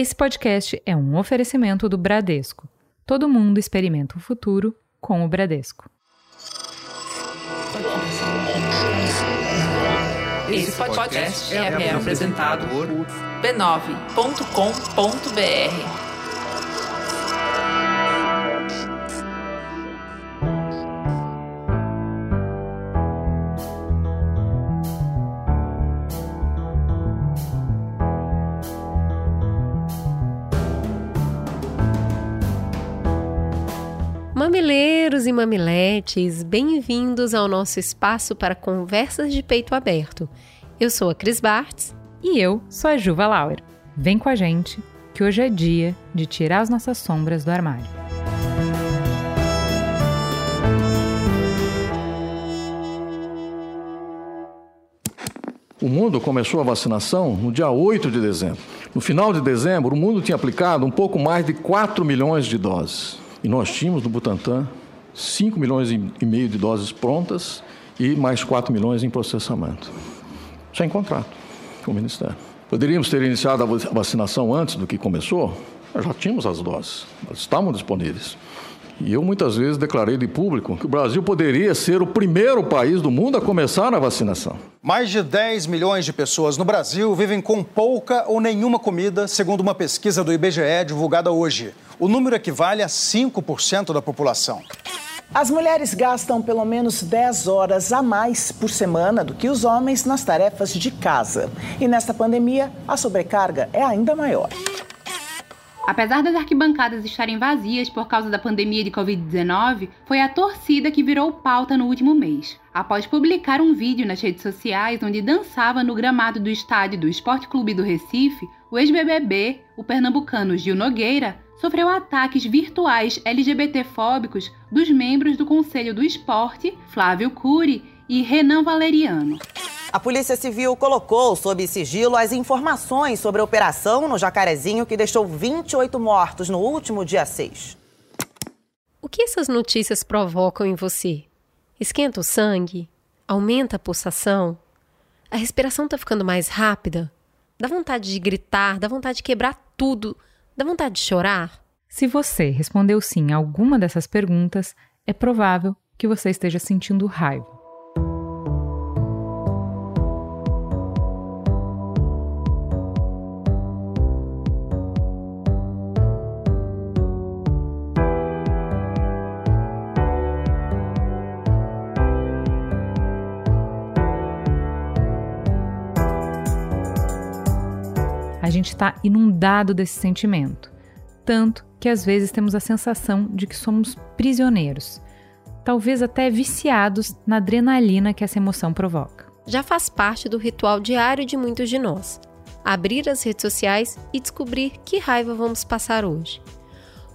Esse podcast é um oferecimento do Bradesco. Todo mundo experimenta o futuro com o Bradesco. Esse podcast é apresentado por b9.com.br. mamiletes, bem-vindos ao nosso espaço para conversas de peito aberto. Eu sou a Cris Bartz. E eu sou a Juva Lauer. Vem com a gente, que hoje é dia de tirar as nossas sombras do armário. O mundo começou a vacinação no dia 8 de dezembro. No final de dezembro, o mundo tinha aplicado um pouco mais de 4 milhões de doses. E nós tínhamos no Butantan 5 milhões e meio de doses prontas e mais 4 milhões em processamento. Sem contrato com o Ministério. Poderíamos ter iniciado a vacinação antes do que começou? Nós já tínhamos as doses, elas estavam disponíveis. E eu muitas vezes declarei de público que o Brasil poderia ser o primeiro país do mundo a começar a vacinação. Mais de 10 milhões de pessoas no Brasil vivem com pouca ou nenhuma comida, segundo uma pesquisa do IBGE divulgada hoje. O número equivale a 5% da população. As mulheres gastam pelo menos 10 horas a mais por semana do que os homens nas tarefas de casa. E nesta pandemia, a sobrecarga é ainda maior. Apesar das arquibancadas estarem vazias por causa da pandemia de Covid-19, foi a torcida que virou pauta no último mês. Após publicar um vídeo nas redes sociais onde dançava no gramado do estádio do Esporte Clube do Recife, o ex-BBB, o pernambucano Gil Nogueira, sofreu ataques virtuais LGBTfóbicos dos membros do Conselho do Esporte, Flávio Cury e Renan Valeriano. A Polícia Civil colocou sob sigilo as informações sobre a operação no Jacarezinho que deixou 28 mortos no último dia 6. O que essas notícias provocam em você? Esquenta o sangue? Aumenta a pulsação? A respiração está ficando mais rápida? Dá vontade de gritar? Dá vontade de quebrar tudo? Dá vontade de chorar? Se você respondeu sim a alguma dessas perguntas, é provável que você esteja sentindo raiva. Gente está inundado desse sentimento. Tanto que às vezes temos a sensação de que somos prisioneiros, talvez até viciados na adrenalina que essa emoção provoca. Já faz parte do ritual diário de muitos de nós abrir as redes sociais e descobrir que raiva vamos passar hoje.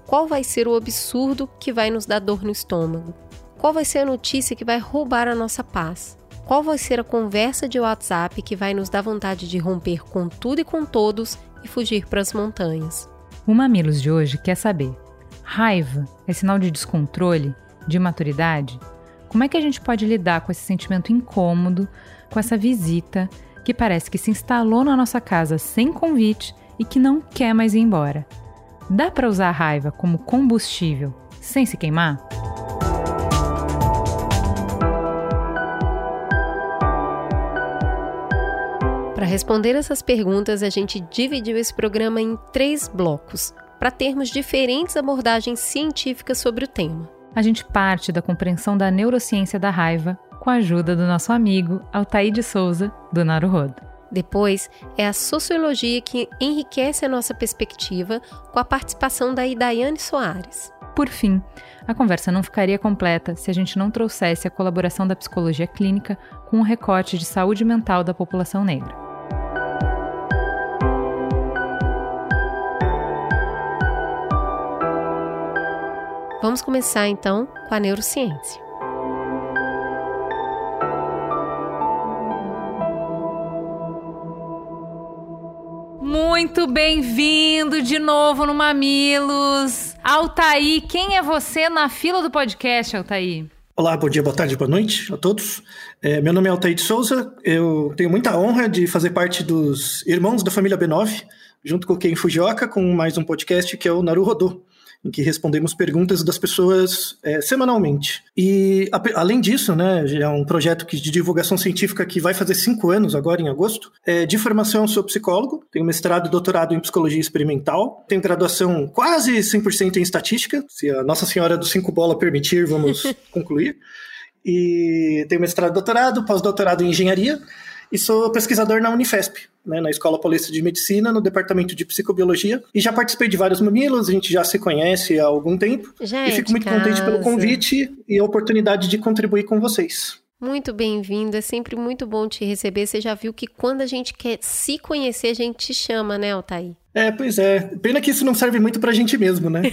Qual vai ser o absurdo que vai nos dar dor no estômago? Qual vai ser a notícia que vai roubar a nossa paz? Qual vai ser a conversa de WhatsApp que vai nos dar vontade de romper com tudo e com todos e fugir para as montanhas? O Mamilos de hoje quer saber: raiva é sinal de descontrole, de maturidade? Como é que a gente pode lidar com esse sentimento incômodo, com essa visita que parece que se instalou na nossa casa sem convite e que não quer mais ir embora? Dá para usar a raiva como combustível sem se queimar? Para responder essas perguntas, a gente dividiu esse programa em três blocos, para termos diferentes abordagens científicas sobre o tema. A gente parte da compreensão da neurociência da raiva com a ajuda do nosso amigo Altair de Souza, do Naruhodo. Depois é a sociologia que enriquece a nossa perspectiva com a participação da Idaiane Soares. Por fim, a conversa não ficaria completa se a gente não trouxesse a colaboração da psicologia clínica com um recorte de saúde mental da população negra. Vamos começar então com a neurociência. Muito bem-vindo de novo no Mamilos. Altaí, quem é você na fila do podcast, Altaí? Olá, bom dia, boa tarde, boa noite a todos. É, meu nome é Altair de Souza, eu tenho muita honra de fazer parte dos Irmãos da Família B9, junto com o Fujioka, com mais um podcast que é o Naru Rodô em que respondemos perguntas das pessoas é, semanalmente. E, a, além disso, né, é um projeto que, de divulgação científica que vai fazer cinco anos agora, em agosto. É, de formação, sou psicólogo, tenho mestrado e doutorado em psicologia experimental, tenho graduação quase 100% em estatística, se a Nossa Senhora do Cinco Bola permitir, vamos concluir. E tenho mestrado e doutorado, pós-doutorado em engenharia, e sou pesquisador na Unifesp, né, na Escola Paulista de Medicina, no Departamento de Psicobiologia. E já participei de vários mamilos, a gente já se conhece há algum tempo. Já e fico muito casa. contente pelo convite e a oportunidade de contribuir com vocês. Muito bem-vindo, é sempre muito bom te receber. Você já viu que quando a gente quer se conhecer, a gente te chama, né, Altair? É, pois é. Pena que isso não serve muito pra gente mesmo, né?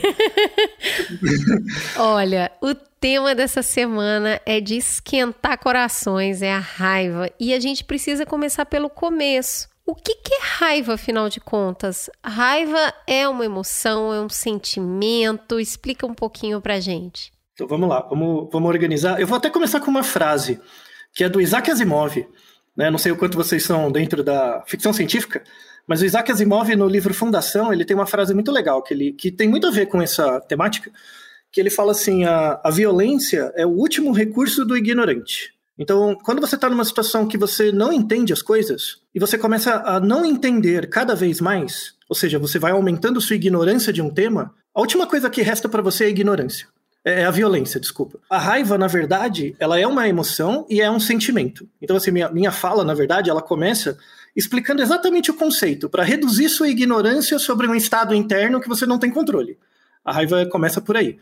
Olha, o tema dessa semana é de esquentar corações, é a raiva. E a gente precisa começar pelo começo. O que, que, é raiva, afinal de contas? Raiva é uma emoção, é um sentimento? Explica um pouquinho pra gente. Então vamos lá, vamos, vamos organizar. Eu vou até começar com uma frase, que é do Isaac Asimov. Né? Não sei o quanto vocês são dentro da ficção científica, mas o Isaac Asimov, no livro Fundação, ele tem uma frase muito legal, que, ele, que tem muito a ver com essa temática, que ele fala assim, a, a violência é o último recurso do ignorante. Então, quando você está numa situação que você não entende as coisas, e você começa a não entender cada vez mais, ou seja, você vai aumentando sua ignorância de um tema, a última coisa que resta para você é a ignorância. É a violência, desculpa. A raiva, na verdade, ela é uma emoção e é um sentimento. Então, assim, minha, minha fala, na verdade, ela começa explicando exatamente o conceito, para reduzir sua ignorância sobre um estado interno que você não tem controle. A raiva começa por aí.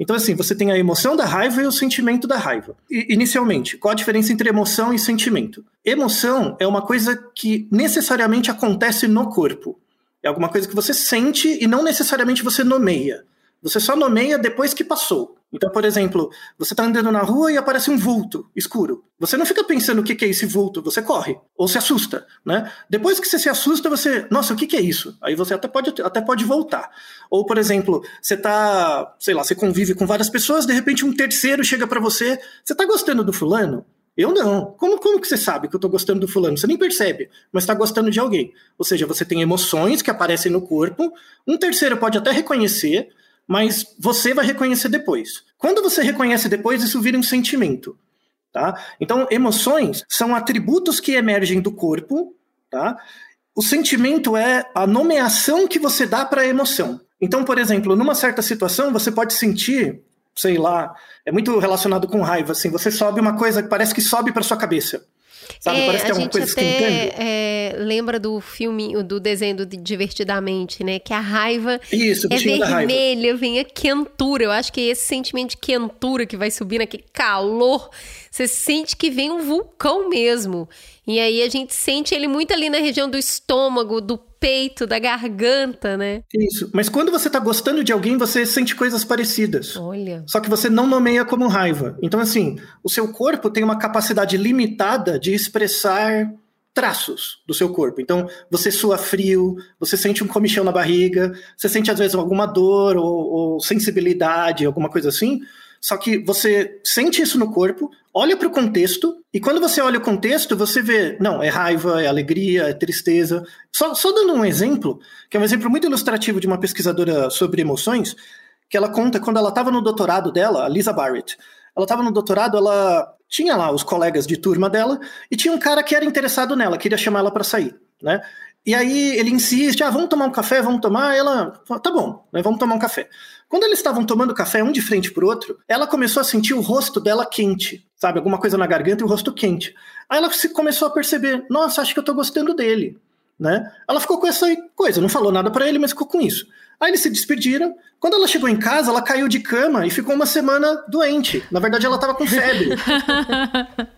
Então, assim, você tem a emoção da raiva e o sentimento da raiva. E, inicialmente, qual a diferença entre emoção e sentimento? Emoção é uma coisa que necessariamente acontece no corpo. É alguma coisa que você sente e não necessariamente você nomeia. Você só nomeia depois que passou. Então, por exemplo, você está andando na rua e aparece um vulto escuro. Você não fica pensando o que, é esse vulto, você corre ou se assusta, né? Depois que você se assusta, você, nossa, o que, é isso? Aí você até pode, até pode voltar. Ou, por exemplo, você está, sei lá, você convive com várias pessoas, de repente um terceiro chega para você, você está gostando do fulano? Eu não. Como, como que você sabe que eu estou gostando do fulano? Você nem percebe, mas está gostando de alguém. Ou seja, você tem emoções que aparecem no corpo, um terceiro pode até reconhecer, mas você vai reconhecer depois. Quando você reconhece depois, isso vira um sentimento. Tá? Então, emoções são atributos que emergem do corpo. Tá? O sentimento é a nomeação que você dá para a emoção. Então, por exemplo, numa certa situação, você pode sentir, sei lá, é muito relacionado com raiva, assim, você sobe uma coisa que parece que sobe para sua cabeça. Sabe? É, Parece que a é uma gente coisa até é, lembra do filme, do desenho do Divertidamente, né? Que a raiva Isso, é vermelha, vem a quentura. Eu acho que é esse sentimento de quentura que vai subir naquele calor, você sente que vem um vulcão mesmo. E aí a gente sente ele muito ali na região do estômago, do peito, da garganta, né? Isso. Mas quando você tá gostando de alguém, você sente coisas parecidas. Olha. Só que você não nomeia como raiva. Então, assim, o seu corpo tem uma capacidade limitada de expressar traços do seu corpo. Então, você sua frio, você sente um comichão na barriga, você sente às vezes alguma dor ou, ou sensibilidade, alguma coisa assim. Só que você sente isso no corpo, olha para o contexto, e quando você olha o contexto, você vê, não, é raiva, é alegria, é tristeza. Só, só dando um exemplo, que é um exemplo muito ilustrativo de uma pesquisadora sobre emoções, que ela conta quando ela estava no doutorado dela, a Lisa Barrett. Ela estava no doutorado, ela tinha lá os colegas de turma dela, e tinha um cara que era interessado nela, queria chamar ela para sair, né? E aí ele insiste, ah, vamos tomar um café, vamos tomar. Ela fala, tá bom, né, vamos tomar um café. Quando eles estavam tomando café um de frente pro outro, ela começou a sentir o rosto dela quente, sabe? Alguma coisa na garganta e o rosto quente. Aí ela se começou a perceber, nossa, acho que eu tô gostando dele, né? Ela ficou com essa coisa, não falou nada para ele, mas ficou com isso. Aí eles se despediram. Quando ela chegou em casa, ela caiu de cama e ficou uma semana doente. Na verdade, ela estava com febre.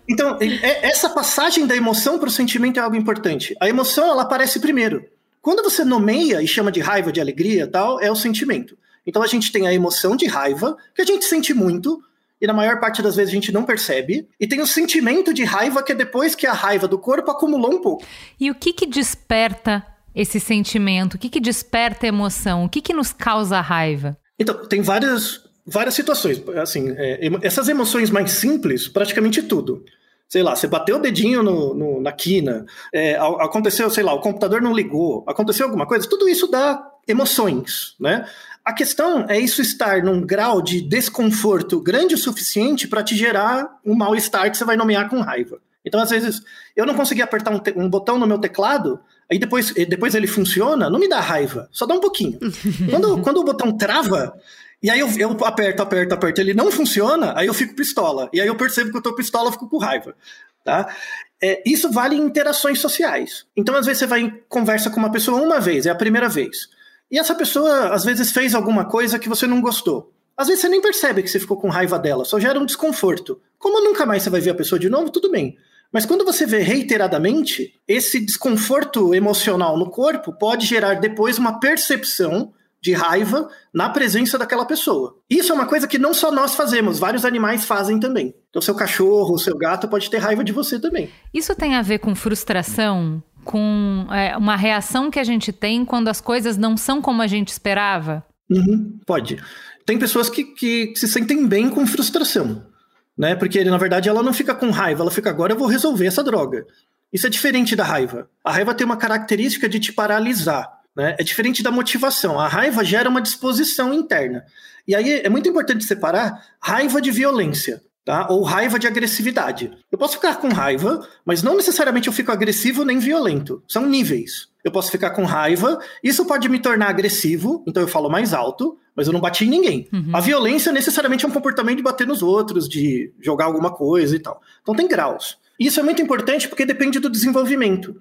Então, é- essa passagem da emoção para o sentimento é algo importante. A emoção, ela aparece primeiro. Quando você nomeia e chama de raiva, de alegria tal, é o sentimento. Então a gente tem a emoção de raiva, que a gente sente muito, e na maior parte das vezes a gente não percebe. E tem o sentimento de raiva, que é depois que a raiva do corpo acumulou um pouco. E o que que desperta esse sentimento? O que que desperta emoção? O que que nos causa raiva? Então, tem várias, várias situações. Assim, é, essas emoções mais simples, praticamente tudo. sei lá, você bateu o dedinho no, no, na quina, é, aconteceu, sei lá, o computador não ligou, aconteceu alguma coisa, tudo isso dá emoções, né? A questão é isso estar num grau de desconforto grande o suficiente para te gerar um mal-estar que você vai nomear com raiva. Então, às vezes, eu não consegui apertar um, um, botão no meu teclado, aí depois, depois ele funciona, não me dá raiva, só dá um pouquinho. quando, quando o botão trava, e aí eu, eu aperto, aperto, aperto, ele não funciona, aí eu fico pistola. E aí eu percebo que eu tô pistola, eu fico com raiva. Tá? É, isso vale em interações sociais. Então, às vezes, você vai em conversa com uma pessoa uma vez, é a primeira vez. E essa pessoa, às vezes, fez alguma coisa que você não gostou. Às vezes você nem percebe que você ficou com raiva dela, só gera um desconforto. Como nunca mais você vai ver a pessoa de novo, tudo bem. Mas quando você vê reiteradamente, esse desconforto emocional no corpo pode gerar depois uma percepção de raiva na presença daquela pessoa. Isso é uma coisa que não só nós fazemos, vários animais fazem também. Então, seu cachorro, seu gato pode ter raiva de você também. Isso tem a ver com frustração? com é, uma reação que a gente tem quando as coisas não são como a gente esperava? Uhum, pode. Tem pessoas que, que se sentem bem com frustração, né? Porque na verdade ela não fica com raiva, ela fica agora eu vou resolver essa droga. Isso é diferente da raiva. A raiva tem uma característica de te paralisar. Né? É diferente da motivação. A raiva gera uma disposição interna. E aí é muito importante separar raiva de violência tá? Ou raiva de agressividade. Eu posso ficar com raiva, mas não necessariamente eu fico agressivo nem violento. São níveis. Eu posso ficar com raiva, isso pode me tornar agressivo, então eu falo mais alto, mas eu não bati em ninguém. Uhum. A violência necessariamente é um comportamento de bater nos outros, de jogar alguma coisa e tal. Então tem graus. Isso é muito importante porque depende do desenvolvimento.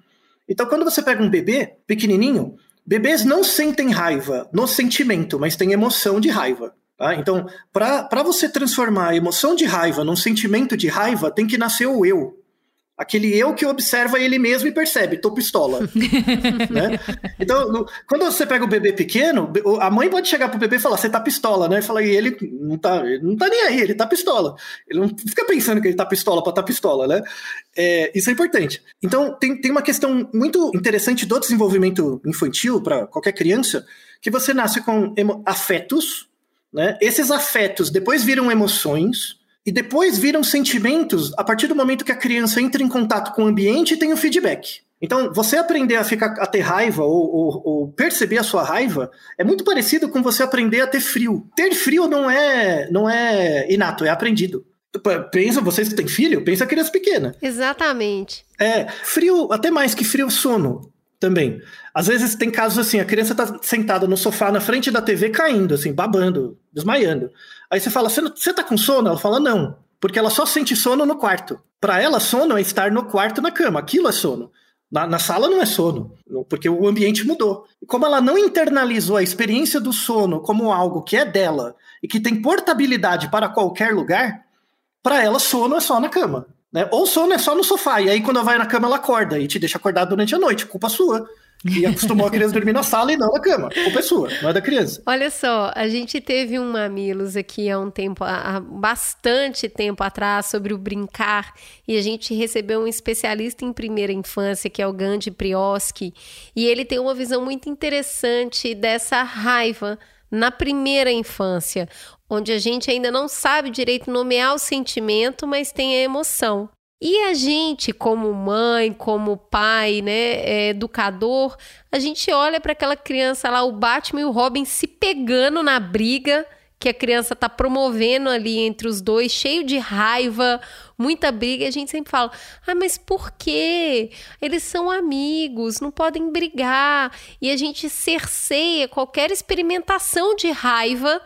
Então quando você pega um bebê pequenininho, bebês não sentem raiva no sentimento, mas têm emoção de raiva. Tá? Então, para você transformar a emoção de raiva num sentimento de raiva, tem que nascer o eu. Aquele eu que observa ele mesmo e percebe, tô pistola. né? Então, no, quando você pega o bebê pequeno, a mãe pode chegar pro bebê e falar, você tá pistola, né? E fala, e ele não tá, ele não tá nem aí, ele tá pistola. Ele não fica pensando que ele tá pistola pra tá pistola, né? É, isso é importante. Então, tem, tem uma questão muito interessante do desenvolvimento infantil para qualquer criança, que você nasce com afetos, né? Esses afetos depois viram emoções e depois viram sentimentos a partir do momento que a criança entra em contato com o ambiente e tem o feedback. Então, você aprender a ficar a ter raiva ou, ou, ou, perceber a sua raiva é muito parecido com você aprender a ter frio. Ter frio não é não é inato, é aprendido. Pensa, vocês que têm filho, pensa criança pequena. Exatamente. É, frio, até mais que frio, sono também. Às vezes tem casos assim, a criança tá sentada no sofá na frente da TV caindo, assim, babando, desmaiando. Aí você fala, você tá com sono? Ela fala, não. Porque ela só sente sono no quarto. Para ela, sono é estar no quarto na cama. Aquilo é sono. Na, na, sala não é sono, porque o ambiente mudou. E como ela não internalizou a experiência do sono como algo que é dela e que tem portabilidade para qualquer lugar, para ela sono é só na cama. Né? Ou sono é só no sofá, e aí quando ela vai na cama ela acorda e te deixa acordado durante a noite, culpa sua. E acostumou a criança dormir na sala e não na cama. Culpa é sua, não é da criança. Olha só, a gente teve um Mamilos aqui há um tempo, há bastante tempo atrás, sobre o brincar, e a gente recebeu um especialista em primeira infância, que é o Gandhi Prioski, e ele tem uma visão muito interessante dessa raiva na primeira infância, onde a gente ainda não sabe direito nomear o sentimento, mas tem a emoção. E a gente, como mãe, como pai, né, é, educador, a gente olha para aquela criança lá, o Batman e o Robin se pegando na briga que a criança está promovendo ali entre os dois, cheio de raiva, muita briga, e a gente sempre fala: "Ah, mas por quê? Eles são amigos, não podem brigar". E a gente cerceia qualquer experimentação de raiva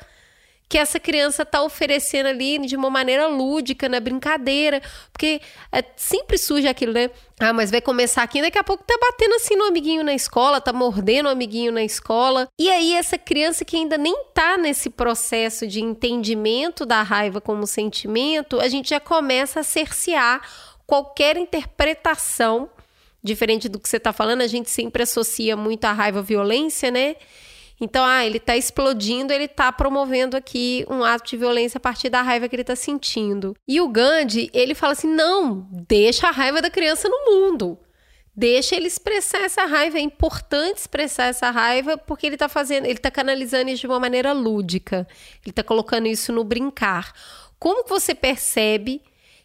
que essa criança está oferecendo ali de uma maneira lúdica, na brincadeira. Porque é, sempre surge aquilo, né? Ah, mas vai começar aqui, daqui a pouco tá batendo assim no amiguinho na escola, tá mordendo o amiguinho na escola. E aí, essa criança que ainda nem tá nesse processo de entendimento da raiva como sentimento, a gente já começa a cercear qualquer interpretação. Diferente do que você tá falando, a gente sempre associa muito a raiva à violência, né? Então, ah, ele está explodindo, ele está promovendo aqui um ato de violência a partir da raiva que ele está sentindo. E o Gandhi, ele fala assim: não, deixa a raiva da criança no mundo. Deixa ele expressar essa raiva. É importante expressar essa raiva porque ele está fazendo, ele está canalizando isso de uma maneira lúdica. Ele está colocando isso no brincar. Como que você percebe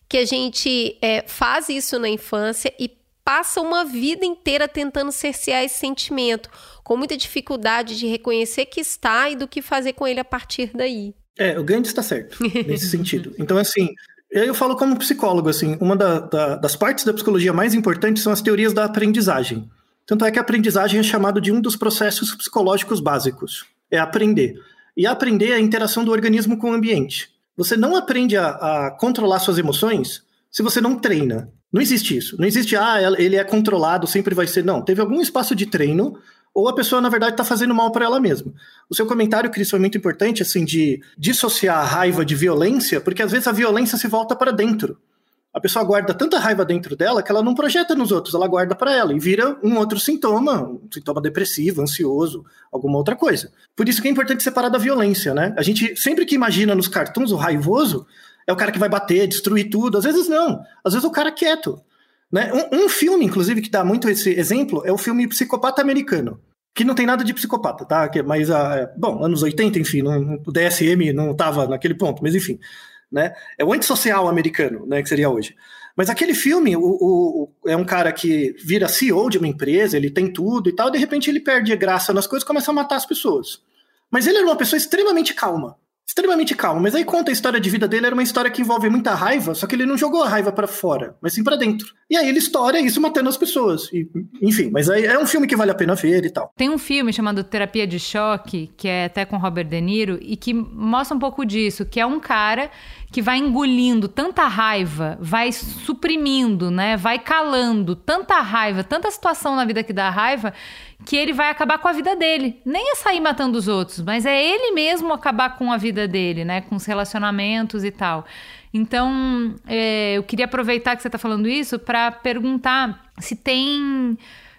que a gente é, faz isso na infância e passa uma vida inteira tentando cercear esse sentimento, com muita dificuldade de reconhecer que está e do que fazer com ele a partir daí. É, o Gandhi está certo nesse sentido. Então, assim, eu falo como psicólogo, assim, uma da, da, das partes da psicologia mais importantes são as teorias da aprendizagem. Tanto é que a aprendizagem é chamado de um dos processos psicológicos básicos. É aprender. E aprender é a interação do organismo com o ambiente. Você não aprende a, a controlar suas emoções se você não treina. Não existe isso. Não existe, ah, ele é controlado, sempre vai ser. Não. Teve algum espaço de treino, ou a pessoa, na verdade, está fazendo mal para ela mesma. O seu comentário, Cris, foi muito importante, assim, de dissociar a raiva de violência, porque às vezes a violência se volta para dentro. A pessoa guarda tanta raiva dentro dela que ela não projeta nos outros, ela guarda para ela e vira um outro sintoma, um sintoma depressivo, ansioso, alguma outra coisa. Por isso que é importante separar da violência, né? A gente sempre que imagina nos cartoons o raivoso é o cara que vai bater, destruir tudo. Às vezes não. Às vezes o cara é quieto. Né? Um, um filme, inclusive, que dá muito esse exemplo é o filme Psicopata Americano que não tem nada de psicopata, tá? Mas, uh, bom, anos 80, enfim, não, o DSM não estava naquele ponto, mas enfim né? É o antissocial americano, né, que seria hoje. Mas aquele filme, o, o, é um cara que vira CEO de uma empresa, ele tem tudo e tal, e de repente ele perde graça nas coisas e começa a matar as pessoas. Mas ele era uma pessoa extremamente calma. Extremamente calma. Mas aí conta a história de vida dele, era uma história que envolve muita raiva, só que ele não jogou a raiva para fora, mas sim para dentro. E aí ele estoura isso matando as pessoas. E, enfim, mas aí é um filme que vale a pena ver e tal. Tem um filme chamado Terapia de Choque, que é até com Robert De Niro, e que mostra um pouco disso, que é um cara que vai engolindo tanta raiva, vai suprimindo, né? Vai calando tanta raiva, tanta situação na vida que dá raiva, que ele vai acabar com a vida dele. Nem é sair matando os outros, mas é ele mesmo acabar com a vida dele, né? Com os relacionamentos e tal. Então, é, eu queria aproveitar que você está falando isso para perguntar se tem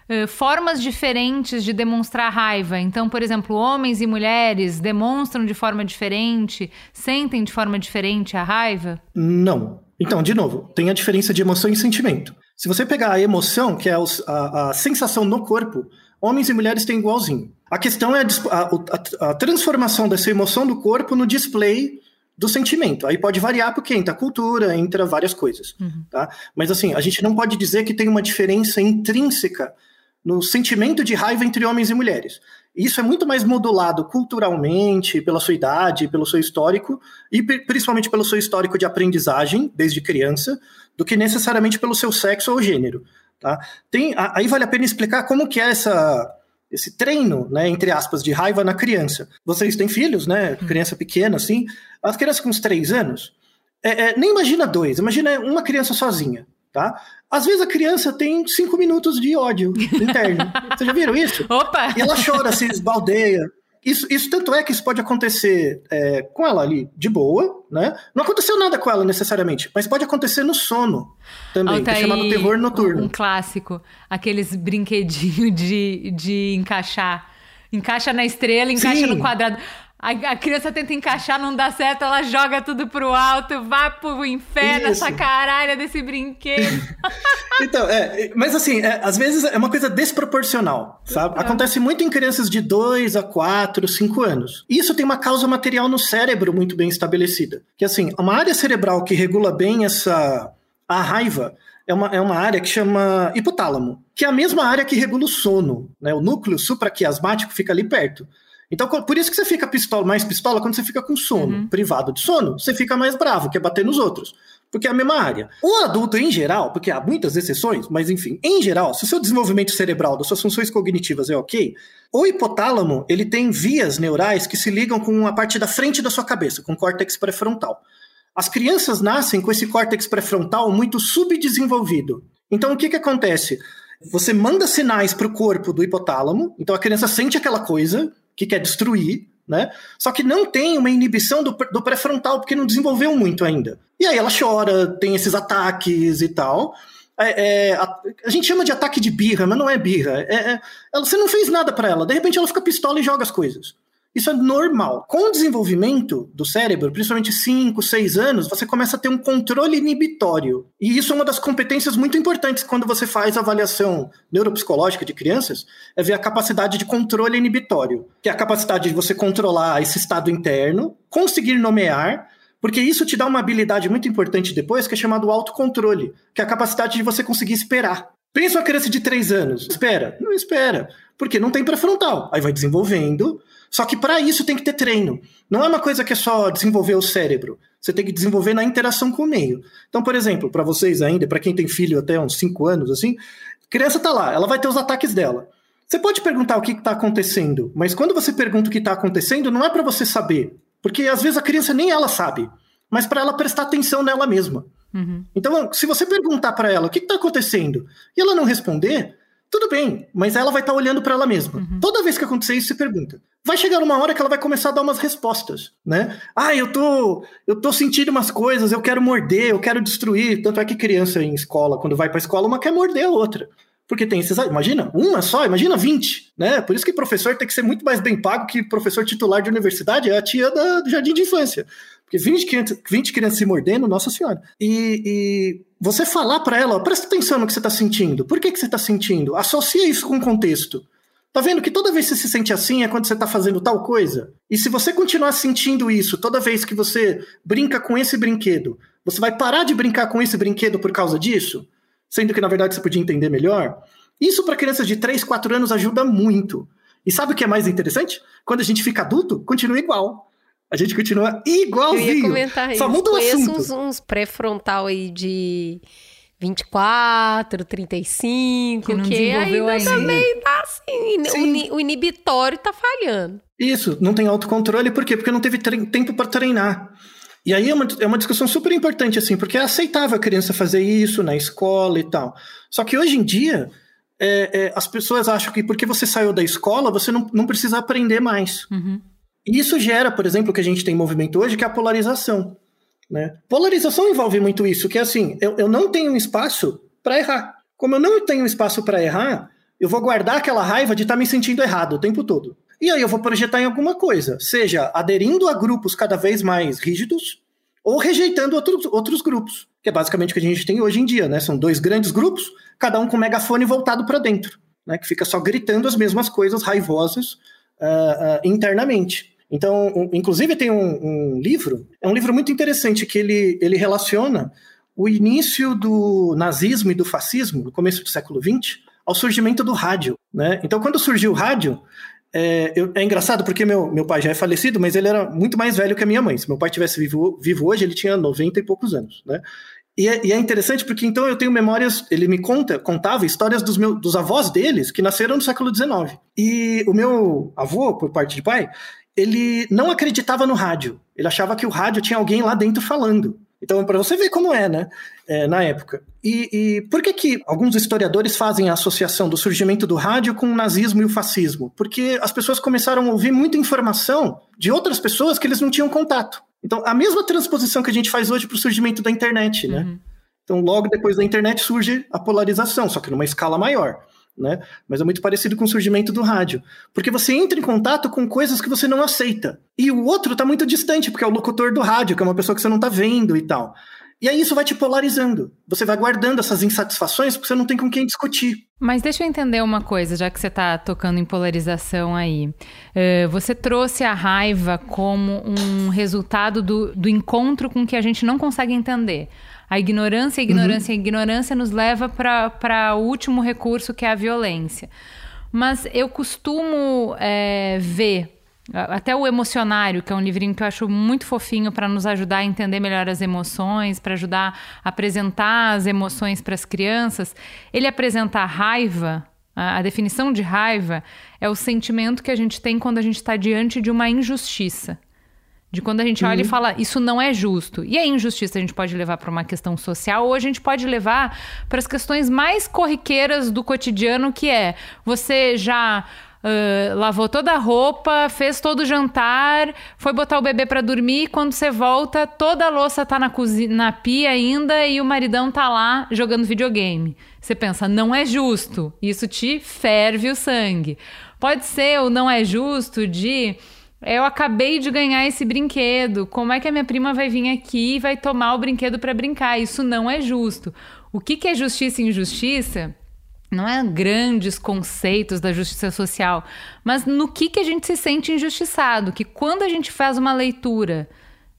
eh, formas diferentes de demonstrar raiva. Então, por exemplo, homens e mulheres demonstram de forma diferente, sentem de forma diferente a raiva? Não. Então, de novo, tem a diferença de emoção e sentimento. Se você pegar a emoção, que é a, a sensação no corpo, homens e mulheres têm igualzinho. A questão é a, a, a transformação dessa emoção do corpo no display do sentimento. Aí pode variar porque entra a cultura, entra várias coisas. Uhum. Tá? Mas assim, a gente não pode dizer que tem uma diferença intrínseca no sentimento de raiva entre homens e mulheres. Isso é muito mais modulado culturalmente, pela sua idade, pelo seu histórico, e principalmente pelo seu histórico de aprendizagem, desde criança, do que necessariamente pelo seu sexo ou gênero. Tá? Tem, aí vale a pena explicar como que é essa, esse treino, né, entre aspas, de raiva na criança. Vocês têm filhos, né? Criança pequena, assim. As crianças com uns três anos, é, é, nem imagina dois, imagina uma criança sozinha tá? Às vezes a criança tem cinco minutos de ódio interno. Vocês já viram isso? Opa! E ela chora, se esbaldeia. Isso, isso tanto é que isso pode acontecer é, com ela ali de boa, né? Não aconteceu nada com ela necessariamente, mas pode acontecer no sono também, que é chamado terror noturno. Um clássico, aqueles brinquedinhos de, de encaixar. Encaixa na estrela, encaixa Sim. no quadrado. A, criança tenta encaixar, não dá certo, ela joga tudo pro alto, vá pro inferno, Isso. essa caralha desse brinquedo. então, é, mas assim, é, às vezes é uma coisa desproporcional, sabe? Acontece muito em crianças de 2 a 4, 5 anos. E isso tem uma causa material no cérebro muito bem estabelecida. Que assim, uma área cerebral que regula bem essa a raiva é uma, é uma área que chama hipotálamo, que é a mesma área que regula o sono. Né? O núcleo supraquiasmático fica ali perto. Então, por isso que você fica pistola, mais pistola quando você fica com sono, uhum. privado de sono, você fica mais bravo, quer bater nos outros. Porque é a mesma área. O adulto, em geral, porque há muitas exceções, mas enfim, em geral, se o seu desenvolvimento cerebral, das suas funções cognitivas é ok, o hipotálamo, ele tem vias neurais que se ligam com a parte da frente da sua cabeça, com o córtex pré-frontal. As crianças nascem com esse córtex pré-frontal muito subdesenvolvido. Então, o que, que acontece? Você manda sinais para o corpo do hipotálamo, então a criança sente aquela coisa, que quer destruir, né? Só que não tem uma inibição do, do pré-frontal, porque não desenvolveu muito ainda. E aí ela chora, tem esses ataques e tal. É, é, a, a, gente chama de ataque de birra, mas não é birra. É, é ela, você não fez nada para ela, de repente ela fica pistola e joga as coisas. Isso é normal. Com o desenvolvimento do cérebro, principalmente 5, 6 anos, você começa a ter um controle inibitório. E isso é uma das competências muito importantes quando você faz avaliação neuropsicológica de crianças, é ver a capacidade de controle inibitório, que é a capacidade de você controlar esse estado interno, conseguir nomear, Porque isso te dá uma habilidade muito importante depois, que é chamado autocontrole, que é a capacidade de você conseguir esperar. Pensa uma criança de 3 anos. Espera. Não espera. Porque não tem pré-frontal. Aí vai desenvolvendo. Só que para isso tem que ter treino. Não é uma coisa que é só desenvolver o cérebro. Você tem que desenvolver na interação com o meio. Então, por exemplo, para vocês ainda, para quem tem filho até uns 5 anos, assim, criança tá lá, ela vai ter os ataques dela. Você pode perguntar o que está acontecendo, mas quando você pergunta o que está acontecendo, não é para você saber. Porque às vezes a criança nem ela sabe, mas para ela prestar atenção nela mesma. Uhum. Então, se você perguntar para ela o que está acontecendo e ela não responder, tudo bem, mas ela vai estar tá olhando para ela mesma. Uhum. Toda vez que acontecer isso, você pergunta. Vai chegar uma hora que ela vai começar a dar umas respostas, né? Ah, eu tô, eu tô sentindo umas coisas, eu quero morder, eu quero destruir. Tanto é que criança em escola, quando vai para escola, uma quer morder a outra. Porque tem esses. Imagina, uma só, imagina 20, né? Por isso que professor tem que ser muito mais bem pago que professor titular de universidade, é a tia da, do jardim de infância. Porque 20 crianças, 20 crianças se mordendo, nossa senhora. E, e você falar para ela, ó, presta atenção no que você está sentindo. Por que, que você está sentindo? Associa isso com o contexto. Tá vendo que toda vez que você se sente assim é quando você tá fazendo tal coisa? E se você continuar sentindo isso toda vez que você brinca com esse brinquedo, você vai parar de brincar com esse brinquedo por causa disso? Sendo que na verdade você podia entender melhor. Isso para crianças de 3, 4 anos ajuda muito. E sabe o que é mais interessante? Quando a gente fica adulto, continua igual. A gente continua igualzinho. Eu ia comentar Só muda o Conheço assunto. uns, uns pré-frontal aí de 24, 35, que, não que ainda, ainda também tá assim, o, o inibitório tá falhando. Isso, não tem autocontrole, por quê? Porque não teve tempo para treinar. E aí é uma, é uma discussão super importante, assim, porque é aceitável a criança fazer isso na escola e tal. Só que hoje em dia, é, é, as pessoas acham que porque você saiu da escola, você não, não precisa aprender mais. Uhum. E isso gera, por exemplo, o que a gente tem em movimento hoje, que é a polarização. Né? Polarização envolve muito isso, que é assim, eu, eu não tenho espaço para errar. Como eu não tenho espaço para errar, eu vou guardar aquela raiva de estar tá me sentindo errado o tempo todo. E aí eu vou projetar em alguma coisa, seja aderindo a grupos cada vez mais rígidos ou rejeitando outros, outros grupos, que é basicamente o que a gente tem hoje em dia, né? São dois grandes grupos, cada um com megafone voltado para dentro, né? Que fica só gritando as mesmas coisas raivosas uh, uh, internamente. Então, um, inclusive tem um, um, livro, é um livro muito interessante que ele, ele relaciona o início do nazismo e do fascismo, no começo do século XX, ao surgimento do rádio. Né? Então, quando surgiu o rádio, é, eu, é, engraçado porque meu, meu pai já é falecido, mas ele era muito mais velho que a minha mãe. Se meu pai tivesse vivo, vivo hoje, ele tinha 90 e poucos anos, né? E é, e é, interessante porque então eu tenho memórias, ele me conta, contava histórias dos, meus, dos avós deles que nasceram no século XIX. E o meu avô, por parte de pai, ele não acreditava no rádio. Ele achava que o rádio tinha alguém lá dentro falando. Então, para você ver como é, né, é, na época. E, e, por que que alguns historiadores fazem a associação do surgimento do rádio com o nazismo e o fascismo? Porque as pessoas começaram a ouvir muita informação de outras pessoas que eles não tinham contato. Então, a mesma transposição que a gente faz hoje para o surgimento da internet, né? Uhum. Então, logo depois da internet surge a polarização, só que numa escala maior né? Mas é muito parecido com o surgimento do rádio. Porque você entra em contato com coisas que você não aceita. E o outro está muito distante, porque é o locutor do rádio, que é uma pessoa que você não está vendo e tal. E aí isso vai te polarizando. Você vai guardando essas insatisfações porque você não tem com quem discutir. Mas deixa eu entender uma coisa, já que você está tocando em polarização aí. Uh, você trouxe a raiva como um resultado do, do encontro com que a gente não consegue entender. A ignorância, a ignorância, uhum. a ignorância nos leva para o último recurso, que é a violência. Mas eu costumo é, ver até o Emocionário, que é um livrinho que eu acho muito fofinho para nos ajudar a entender melhor as emoções, para ajudar a apresentar as emoções para as crianças. Ele apresenta a raiva, a, a, definição de raiva é o sentimento que a gente tem quando a gente está diante de uma injustiça. De quando a gente olha uhum. e fala, isso não é justo. E a injustiça a gente pode levar para uma questão social ou a gente pode levar para as questões mais corriqueiras do cotidiano, que é você já Uh, lavou toda a roupa, fez todo o jantar, foi botar o bebê para dormir. Quando você volta, toda a louça tá na cozinha, na pia ainda e o maridão tá lá jogando videogame. Você pensa, não é justo. Isso te ferve o sangue. Pode ser ou não é justo de eu acabei de ganhar esse brinquedo. Como é que a minha prima vai vir aqui e vai tomar o brinquedo para brincar? Isso não é justo. O que, que é justiça e injustiça? Não é grandes conceitos da justiça social, mas no que, que a gente se sente injustiçado. Que quando a gente faz uma leitura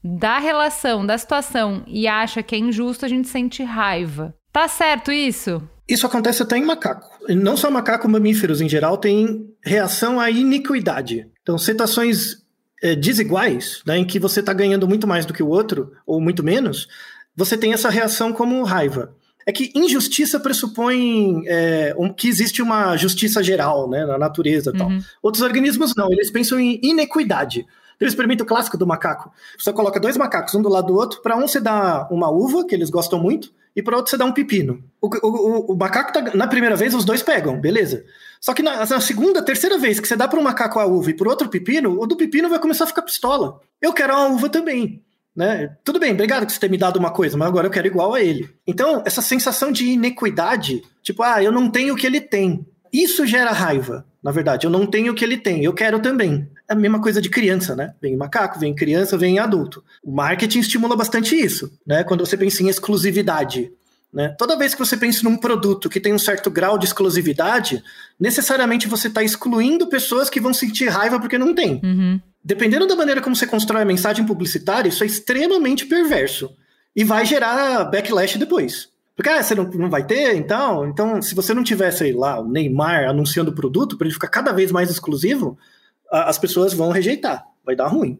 da relação, da situação e acha que é injusto, a gente sente raiva. Tá certo isso? Isso acontece até em macaco. Não só macaco, mamíferos em geral têm reação à iniquidade. Então, situações é, desiguais, né, em que você está ganhando muito mais do que o outro, ou muito menos, você tem essa reação como raiva. É que injustiça pressupõe é, um, que existe uma justiça geral né, na natureza e tal. Uhum. Outros organismos não, eles pensam em inequidade. Tem o experimento clássico do macaco. Você coloca dois macacos, um do lado do outro, para um você dá uma uva, que eles gostam muito, e para outro você dá um pepino. O, o, o macaco, tá, na primeira vez, os dois pegam, beleza. Só que na, na segunda, terceira vez que você dá para um macaco a uva e para outro pepino, o do pepino vai começar a ficar pistola. Eu quero uma uva também. Né? Tudo bem, obrigado por você ter me dado uma coisa, mas agora eu quero igual a ele. Então, essa sensação de inequidade, tipo, ah, eu não tenho o que ele tem. Isso gera raiva, na verdade. Eu não tenho o que ele tem, eu quero também. É a mesma coisa de criança, né? Vem macaco, vem criança, vem adulto. O marketing estimula bastante isso, né? Quando você pensa em exclusividade. Né? Toda vez que você pensa num produto que tem um certo grau de exclusividade, necessariamente você está excluindo pessoas que vão sentir raiva porque não tem. Uhum. Dependendo da maneira como você constrói a mensagem publicitária, isso é extremamente perverso. E vai gerar backlash depois. Porque ah, você não, não vai ter, então, então, se você não tiver, sei lá, o Neymar anunciando o produto para ele ficar cada vez mais exclusivo, a, as pessoas vão rejeitar, vai dar ruim.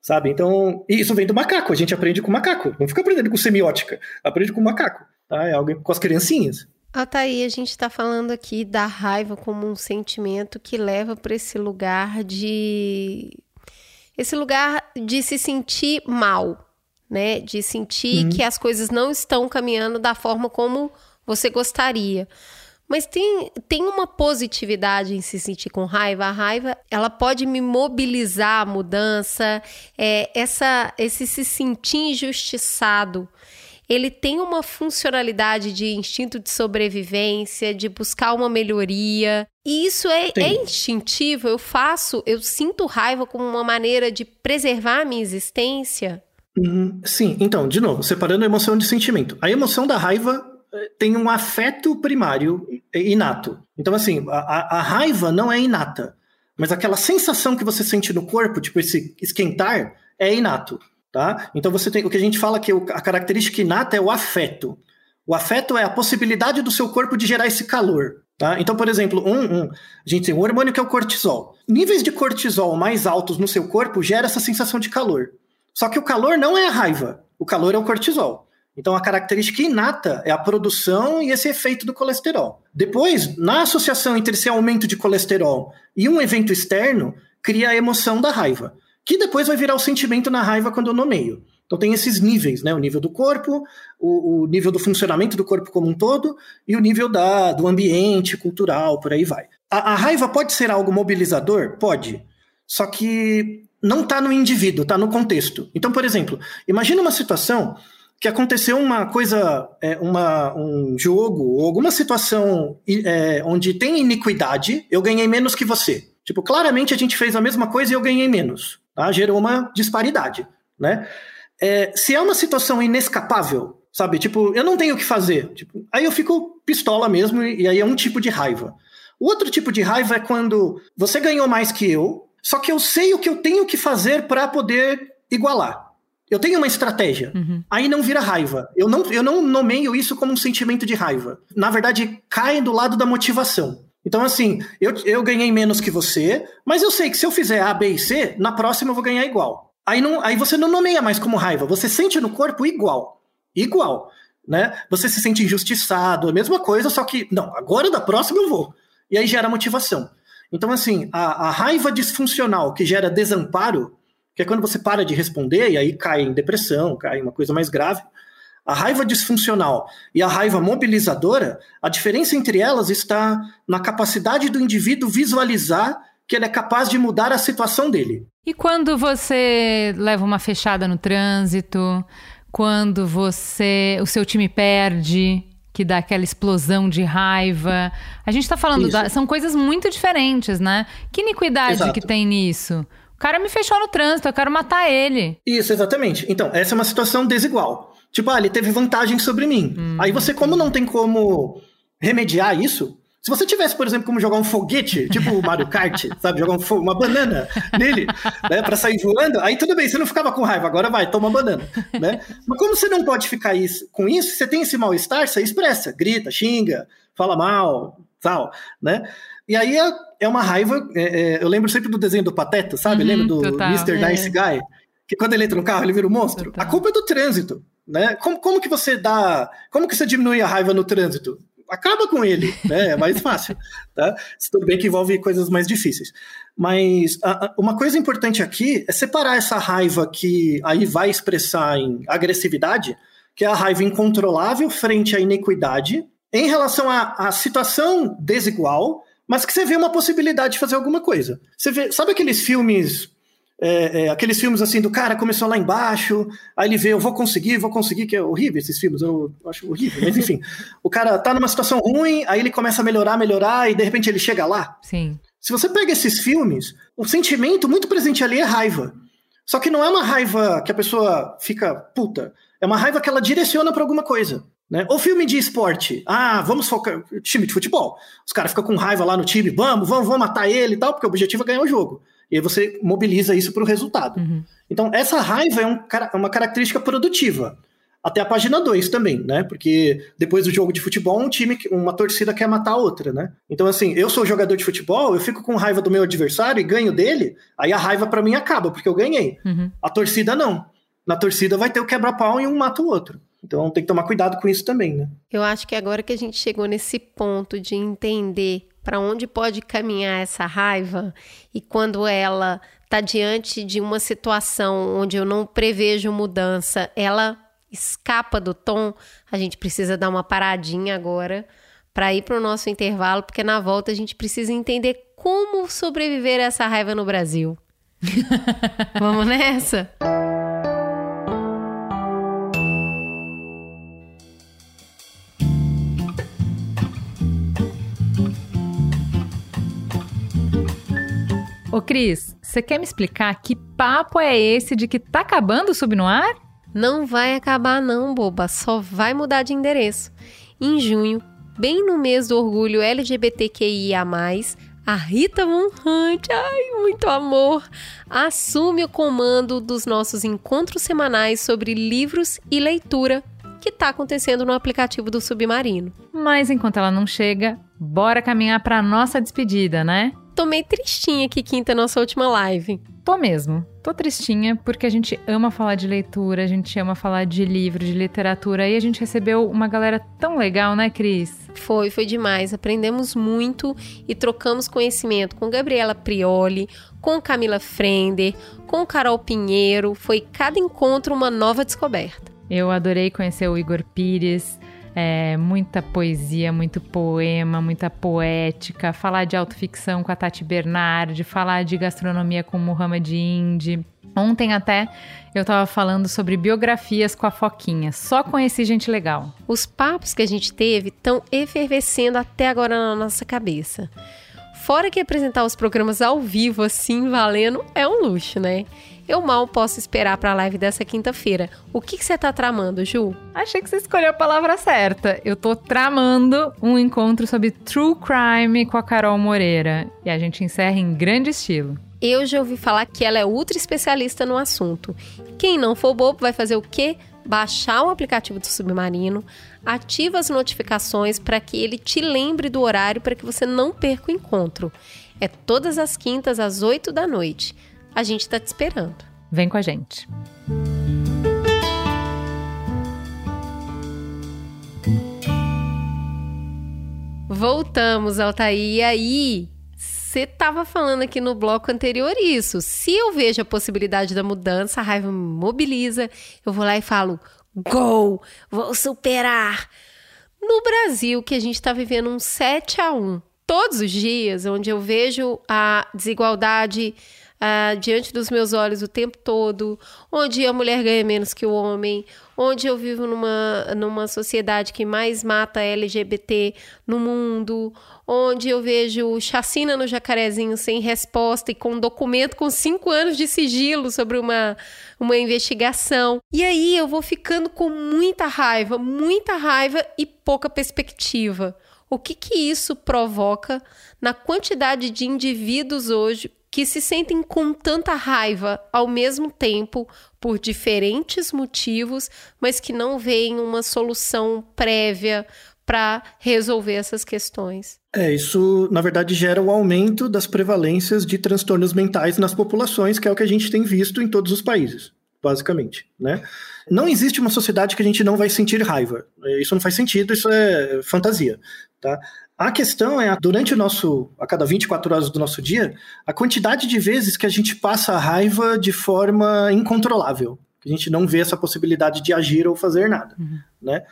Sabe? Então, isso vem do macaco, a gente aprende com macaco. Não fica aprendendo com semiótica, aprende com macaco. Tá? É algo com as criancinhas. Ah, tá aí, a gente está falando aqui da raiva como um sentimento que leva para esse lugar de. Esse lugar de se sentir mal, né? De sentir Uhum. que as coisas não estão caminhando da forma como você gostaria. Mas tem, tem uma positividade em se sentir com raiva. A raiva, ela pode me mobilizar a mudança, é, essa, esse se sentir injustiçado ele tem uma funcionalidade de instinto de sobrevivência, de buscar uma melhoria. E isso é, é instintivo. Eu faço, eu sinto raiva como uma maneira de preservar a minha existência. Uhum. Sim, então, de novo, separando a emoção de sentimento. A emoção da raiva eh, tem um afeto primário inato. Então, assim, a- a raiva não é inata, mas aquela sensação que você sente no corpo, tipo esse esquentar, é inato, tá? Então, você tem o que a gente fala que a característica inata é o afeto. O afeto é a possibilidade do seu corpo de gerar esse calor. Tá? Então, por exemplo, um, um- a gente tem um hormônio que é o cortisol. Níveis de cortisol mais altos no seu corpo gera essa sensação de calor. Só que o calor não é a raiva, o calor é o cortisol. Então a característica inata é a produção e esse efeito do colesterol. Depois, na associação entre esse aumento de colesterol e um evento externo, cria a emoção da raiva, que depois vai virar o sentimento na raiva quando eu nomeio. Então tem esses níveis, né? O nível do corpo, o, o nível do funcionamento do corpo como um todo e o nível da, do ambiente cultural, por aí vai. A, a raiva pode ser algo mobilizador? Pode. Só que não está no indivíduo, está no contexto. Então, por exemplo, imagina uma situação que aconteceu uma coisa, é, uma, um jogo ou alguma situação é, onde tem iniquidade, eu ganhei menos que você. Tipo, claramente a gente fez a mesma coisa e eu ganhei menos. Tá? Gerou uma disparidade, né? É, se é uma situação inescapável, sabe? Tipo, eu não tenho o que fazer. Tipo, aí eu fico pistola mesmo e, aí é um tipo de raiva. O outro tipo de raiva é quando você ganhou mais que eu, só que eu sei o que eu tenho que fazer para poder igualar. Eu tenho uma estratégia. Uhum. Aí não vira raiva. Eu não, eu não nomeio isso como um sentimento de raiva. Na verdade, cai do lado da motivação. Então, assim, eu, eu ganhei menos que você, mas eu sei que se eu fizer A, B e C, na próxima eu vou ganhar igual. Aí, não, aí você não nomeia mais como raiva, você sente no corpo igual. Igual. Né? Você se sente injustiçado, a mesma coisa, só que, não, agora da próxima eu vou. E aí gera motivação. Então, assim, a, a raiva disfuncional que gera desamparo, que é quando você para de responder e aí cai em depressão, cai em uma coisa mais grave. A raiva disfuncional e a raiva mobilizadora, a diferença entre elas está na capacidade do indivíduo visualizar que ele é capaz de mudar a situação dele. E quando você leva uma fechada no trânsito, quando você, o seu time perde, que dá aquela explosão de raiva. A gente tá falando, da, são coisas muito diferentes, né? Que iniquidade Exato. que tem nisso? O cara me fechou no trânsito, eu quero matar ele. Isso, exatamente. Então, essa é uma situação desigual. Tipo, ah, ele teve vantagem sobre mim. Hum, Aí você, como não tem como remediar isso, Se você tivesse, por exemplo, como jogar um foguete, tipo o Mario Kart, sabe? Jogar um uma banana nele, né? Pra sair voando, aí tudo bem, você não ficava com raiva, agora vai, toma banana, né? Mas como você não pode ficar isso, com isso, você tem esse mal-estar, você expressa, grita, xinga, fala mal, tal, né? E aí é, é uma raiva. É, é, eu lembro sempre do desenho do Pateta, sabe? Uhum, lembro do total, Mr. é. Nice Guy, que quando ele entra no carro ele vira um monstro. Total. A culpa é do trânsito, né? Como, como que você dá. Como que você diminui a raiva no trânsito? Acaba com ele, né? É mais fácil. Tá? Tudo bem que envolve coisas mais difíceis. Mas a- a- uma coisa importante aqui é separar essa raiva que aí vai expressar em agressividade, que é a raiva incontrolável frente à iniquidade, em relação à, situação desigual, mas que você vê uma possibilidade de fazer alguma coisa. Você vê, sabe aqueles filmes, é, é, aqueles filmes assim do cara começou lá embaixo, aí ele vê, eu vou conseguir, vou conseguir, que é horrível esses filmes, eu acho horrível, mas enfim, o cara tá numa situação ruim, aí ele começa a melhorar, melhorar, e de repente ele chega lá. Sim. Se você pega esses filmes, o sentimento muito presente ali é raiva. Só que não é uma raiva que a pessoa fica puta. É uma raiva que ela direciona para alguma coisa. Né? Ou filme de esporte. Ah, vamos focar. Time de futebol. Os caras ficam com raiva lá no time. Vamos, vamos, vamos matar ele e tal, porque o objetivo é ganhar o jogo. E aí você mobiliza isso para o resultado. Então, essa raiva é um é uma característica produtiva. Até a página 2 também, né? Porque depois do jogo de futebol, um time, uma torcida quer matar a outra, né? Então, assim, eu sou jogador de futebol, eu fico com raiva do meu adversário e ganho dele, aí a raiva pra mim acaba, porque eu ganhei. Uhum. A torcida não. Na torcida vai ter o quebra-pau e um mata o outro. Então tem que tomar cuidado com isso também, né? Eu acho que agora que a gente chegou nesse ponto de entender para onde pode caminhar essa raiva e quando ela está diante de uma situação onde eu não prevejo mudança, ela escapa do tom, a gente precisa dar uma paradinha agora para ir para o nosso intervalo, porque na volta a gente precisa entender como sobreviver a essa raiva no Brasil. Vamos nessa? Ô, Cris, você quer me explicar que papo é esse de que tá acabando o Subnoar? Não vai acabar não, boba, só vai mudar de endereço. Em junho, bem no mês do orgulho LGBTQIA+, a Rita Von Hunt, ai, muito amor, assume o comando dos nossos encontros semanais sobre livros e leitura que está acontecendo no aplicativo do Submarino. Mas enquanto ela não chega, bora caminhar pra nossa despedida, né? Tomei tristinha que quinta nossa última live. Tô mesmo. Tô tristinha porque a gente ama falar de leitura, a gente ama falar de livro, de literatura e a gente recebeu uma galera tão legal, né, Cris? Foi, foi demais. Aprendemos muito e trocamos conhecimento com Gabriela Prioli, com Camila Frender, com Carol Pinheiro. Foi cada encontro uma nova descoberta. Eu adorei conhecer o Igor Pires. É, muita poesia, muito poema, muita poética, falar de autoficção com a Tati Bernardi, falar de gastronomia com o Muhammad Indy. Ontem até eu tava falando sobre biografias com a Foquinha. Só conheci gente legal. Os papos que a gente teve estão efervescendo até agora na nossa cabeça. Fora que apresentar os programas ao vivo, assim, valendo, é um luxo, né? Eu mal posso esperar para a live dessa quinta-feira. O que que você tá tramando, Ju? Achei que você escolheu a palavra certa. Eu tô tramando um encontro sobre true crime com a Carol Moreira. E a gente encerra em grande estilo. Eu já ouvi falar que ela é ultra especialista no assunto. Quem não for bobo vai fazer o quê? Baixar o aplicativo do Submarino, ativa as notificações para que ele te lembre do horário para que você não perca o encontro. É todas as quintas às 8 da noite. A gente tá te esperando. Vem com a gente. Voltamos, Altair. E aí, você estava falando aqui no bloco anterior isso. Se eu vejo a possibilidade da mudança, a raiva me mobiliza. Eu vou lá e falo: Gol! Vou superar! No Brasil, que a gente está vivendo um 7 a 1 todos os dias, onde eu vejo a desigualdade ah, diante dos meus olhos o tempo todo, onde a mulher ganha menos que o homem, onde eu vivo numa, numa sociedade que mais mata LGBT no mundo, onde eu vejo chacina no jacarezinho sem resposta e com um documento com cinco anos de sigilo sobre uma, uma investigação. E aí eu vou ficando com muita raiva, muita raiva e pouca perspectiva. o que, que isso provoca na quantidade de indivíduos hoje que se sentem com tanta raiva ao mesmo tempo por diferentes motivos, mas que não veem uma solução prévia para resolver essas questões. É, isso na verdade gera o aumento das prevalências de transtornos mentais nas populações, que é o que a gente tem visto em todos os países, basicamente, né? Não existe uma sociedade que a gente não vai sentir raiva. Isso não faz sentido, isso é fantasia, tá? A questão é, durante o nosso, a cada 24 horas do nosso dia, a quantidade de vezes que a gente passa a raiva de forma incontrolável. Que a gente não vê essa possibilidade de agir ou fazer nada, uhum. né?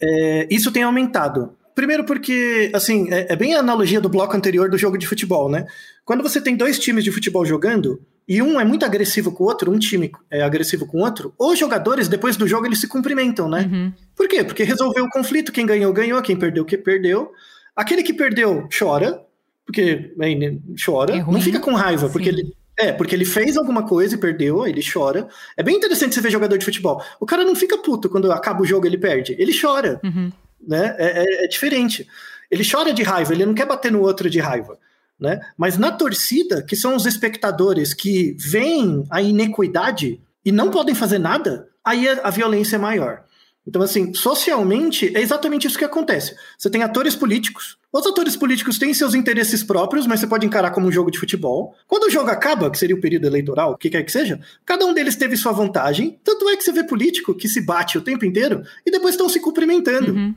É, isso tem aumentado. Primeiro porque, assim, é, é, bem a analogia do bloco anterior do jogo de futebol, né? Quando você tem dois times de futebol jogando, e um é muito agressivo com o outro, um time é agressivo com o outro, os jogadores, depois do jogo, eles se cumprimentam, né? Uhum. Por quê? Porque resolveu o conflito, quem ganhou, ganhou, quem perdeu, que perdeu. Aquele que perdeu chora, porque né, chora, é não fica com raiva, Sim. porque ele. É, porque ele fez alguma coisa e perdeu, ele chora. É bem interessante você ver jogador de futebol. O cara não fica puto quando acaba o jogo ele perde. Ele chora. Uhum. Né? É, é, é, diferente. Ele chora de raiva, ele não quer bater no outro de raiva. Né? Mas na torcida, que são os espectadores que veem a inequidade e não podem fazer nada, aí a, a violência é maior. Então, assim, socialmente é exatamente isso que acontece. Você tem atores políticos. Os atores políticos têm seus interesses próprios, mas você pode encarar como um jogo de futebol. Quando o jogo acaba, que seria o período eleitoral, o que quer que seja, cada um deles teve sua vantagem. Tanto é que você vê político que se bate o tempo inteiro e depois estão se cumprimentando. Uhum.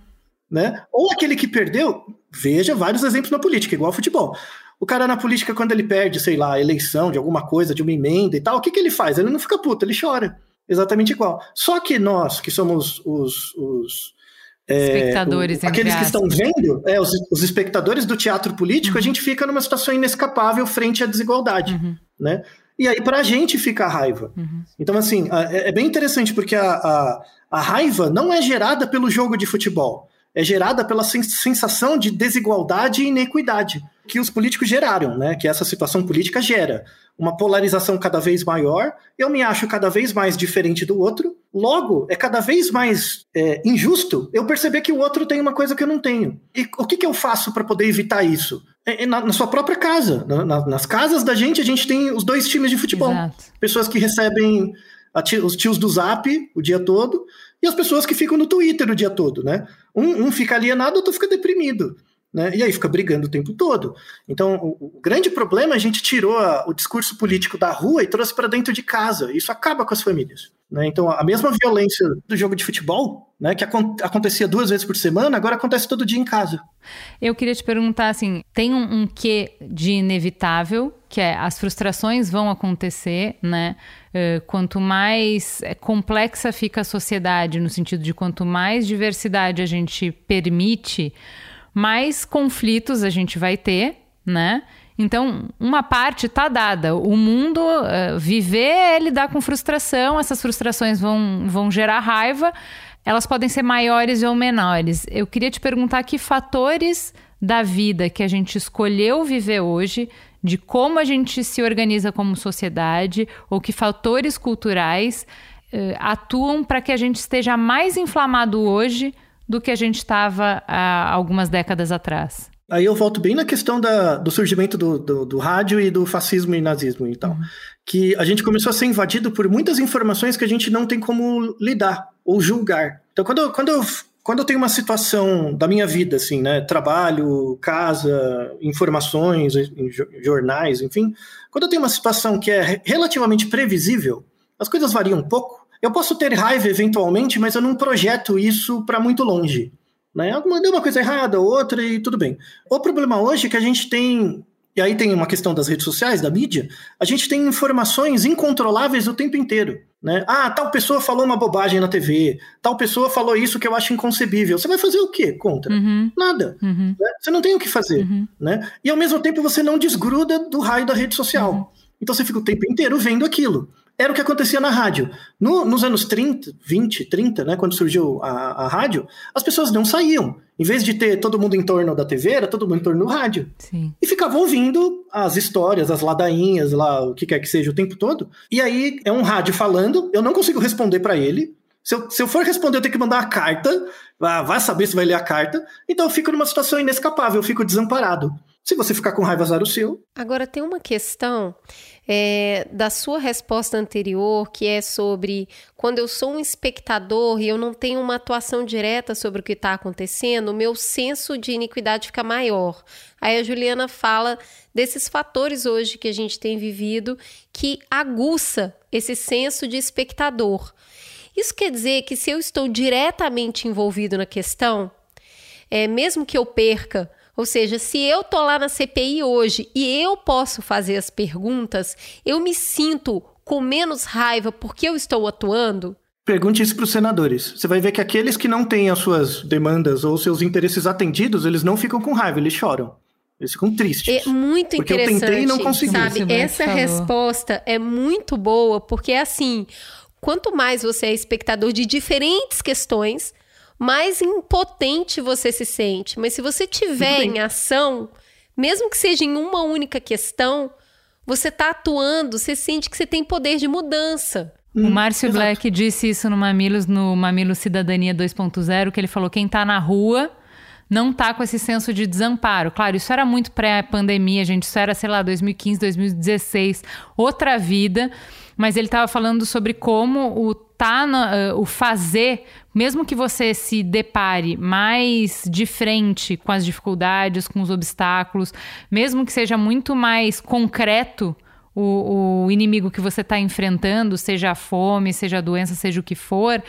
Né? Ou aquele que perdeu, veja vários exemplos na política, igual ao futebol. O cara na política, quando ele perde, sei lá, eleição de alguma coisa, de uma emenda e tal, o que, que ele faz? Ele não fica puto, ele chora exatamente igual. Só que nós, que somos os, os é, espectadores, o, aqueles que estão vendo, é, os, os, espectadores do teatro político, uhum. a gente fica numa situação inescapável frente à desigualdade, uhum. né? E aí para a gente fica a raiva. Uhum. Então assim, é, é, bem interessante porque a, a, a raiva não é gerada pelo jogo de futebol, é gerada pela sensação de desigualdade e inequidade que os políticos geraram, né? Que essa situação política gera uma polarização cada vez maior. Eu me acho cada vez mais diferente do outro. Logo, é cada vez mais é, injusto eu perceber que o outro tem uma coisa que eu não tenho. E o que, que eu faço para poder evitar isso? É, é na, na, sua própria casa. Na, na, nas casas da gente, a gente tem os dois times de futebol. Exato. Pessoas que recebem os tios do Zap o dia todo e as pessoas que ficam no Twitter o dia todo, né? Um, um fica alienado, outro fica deprimido. Né? E aí fica brigando o tempo todo. Então, o, grande problema é a gente tirou a, o discurso político da rua e trouxe para dentro de casa. Isso acaba com as famílias. Né? Então, a mesma violência do jogo de futebol, né, que acon acontecia duas vezes por semana, agora acontece todo dia em casa. Eu queria te perguntar assim: tem um, um quê de inevitável, que é as frustrações vão acontecer, né? Uh, quanto mais eh, complexa fica a sociedade, no sentido de quanto mais diversidade a gente permite, mais conflitos a gente vai ter, né? Então, uma parte está dada. O mundo, uh, viver é lidar com frustração, essas frustrações vão, vão gerar raiva, elas podem ser maiores ou menores. Eu queria te perguntar que fatores da vida que a gente escolheu viver hoje, de como a gente se organiza como sociedade, ou que fatores culturais uh, atuam para que a gente esteja mais inflamado hoje do que a gente estava há algumas décadas atrás. Aí eu volto bem na questão da, do surgimento do, do, do, rádio e do fascismo e nazismo e tal. Uhum. Que a gente começou a ser invadido por muitas informações que a gente não tem como lidar ou julgar. Então, quando, eu, quando, eu, quando eu tenho uma situação da minha vida, assim, né? Trabalho, casa, informações, jornais, enfim. Quando eu tenho uma situação que é relativamente previsível, as coisas variam um pouco. Eu posso ter raiva eventualmente, mas eu não projeto isso para muito longe. Né? Deu uma coisa errada, outra e tudo bem. O problema hoje é que a gente tem, e aí tem uma questão das redes sociais, da mídia, a gente tem informações incontroláveis o tempo inteiro. Né? Ah, tal pessoa falou uma bobagem na TV, tal pessoa falou isso que eu acho inconcebível. Você vai fazer o quê contra? Uhum. Nada. Uhum. Né? Você não tem o que fazer. Uhum. Né? E ao mesmo tempo você não desgruda do raio da rede social. Uhum. Então você fica o tempo inteiro vendo aquilo era o que acontecia na rádio. No, nos anos 30, 20, 30, né, quando surgiu a, a, rádio, as pessoas não saíam. Em vez de ter todo mundo em torno da TV, era todo mundo em torno do rádio. Sim. E ficavam ouvindo as histórias, as ladainhas, lá, o que quer que seja, o tempo todo. E aí é um rádio falando, eu não consigo responder para ele. Se eu, se eu for responder, eu tenho que mandar uma carta, vai saber se vai ler a carta, então eu fico numa situação inescapável, eu fico desamparado. Se você ficar com raiva, azar o seu. Agora, tem uma questão é, da sua resposta anterior, que é sobre quando eu sou um espectador e eu não tenho uma atuação direta sobre o que está acontecendo, o meu senso de iniquidade fica maior. Aí a Juliana fala desses fatores hoje que a gente tem vivido que aguça esse senso de espectador. Isso quer dizer que se eu estou diretamente envolvido na questão, é, mesmo que eu perca, ou seja, se eu tô lá na CPI hoje e eu posso fazer as perguntas, eu me sinto com menos raiva porque eu estou atuando? Pergunte isso para os senadores. Você vai ver que aqueles que não têm as suas demandas ou seus interesses atendidos, eles não ficam com raiva, eles choram. Eles ficam tristes. É muito porque interessante. eu tentei e não consegui. Sabe, essa resposta é muito boa, porque é assim, quanto mais você é espectador de diferentes questões, mais impotente você se sente. Mas se você tiver em ação, mesmo que seja em uma única questão, você está atuando, você sente que você tem poder de mudança. O Márcio hum, Black disse isso no Mamilos, no Mamilo Cidadania 2.0, que ele falou: quem está na rua não tá com esse senso de desamparo. Claro, isso era muito pré-pandemia, gente. Isso era, sei lá, 2015, 2016, outra vida mas ele estava falando sobre como o tá uh, o fazer, mesmo que você se depare mais de frente com as dificuldades, com os obstáculos, mesmo que seja muito mais concreto o, o inimigo que você está enfrentando, seja a fome, seja a doença, seja o que for,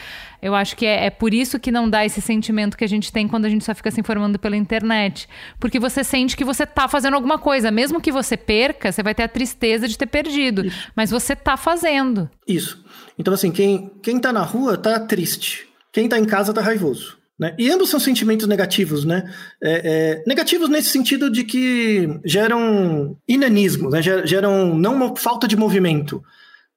eu acho que é, é, por isso que não dá esse sentimento que a gente tem quando a gente só fica se informando pela internet. Porque você sente que você está fazendo alguma coisa. Mesmo que você perca, você vai ter a tristeza de ter perdido. Isso. Mas você está fazendo. Isso. Então, assim, quem, quem tá na rua tá triste. Quem está em casa tá raivoso. Né? E ambos são sentimentos negativos, né? É, é, negativos nesse sentido de que geram inanismo, né? geram não uma falta de movimento.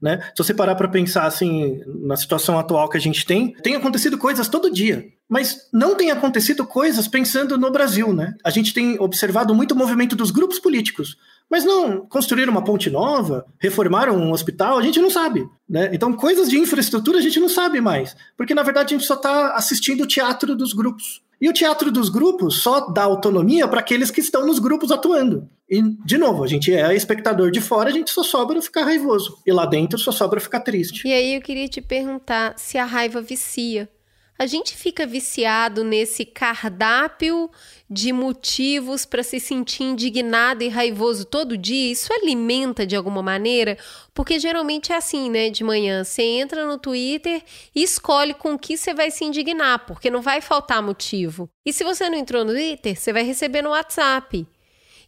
Né? Se você parar para pensar assim, na situação atual que a gente tem, tem acontecido coisas todo dia, mas não tem acontecido coisas pensando no Brasil. Né? A gente tem observado muito o movimento dos grupos políticos. Mas não construíram uma ponte nova, reformaram um hospital, a gente não sabe. Né? Então, coisas de infraestrutura a gente não sabe mais. Porque, na verdade, a gente só está assistindo o teatro dos grupos. E o teatro dos grupos só dá autonomia para aqueles que estão nos grupos atuando. E, de novo, a gente é espectador de fora, a gente só sobra ficar raivoso. E lá dentro só sobra ficar triste. E aí eu queria te perguntar se a raiva vicia a gente fica viciado nesse cardápio de motivos para se sentir indignado e raivoso todo dia. Isso alimenta de alguma maneira? Porque geralmente é assim, né? De manhã você entra no Twitter e escolhe com que você vai se indignar, porque não vai faltar motivo. E se você não entrou no Twitter, você vai receber no WhatsApp.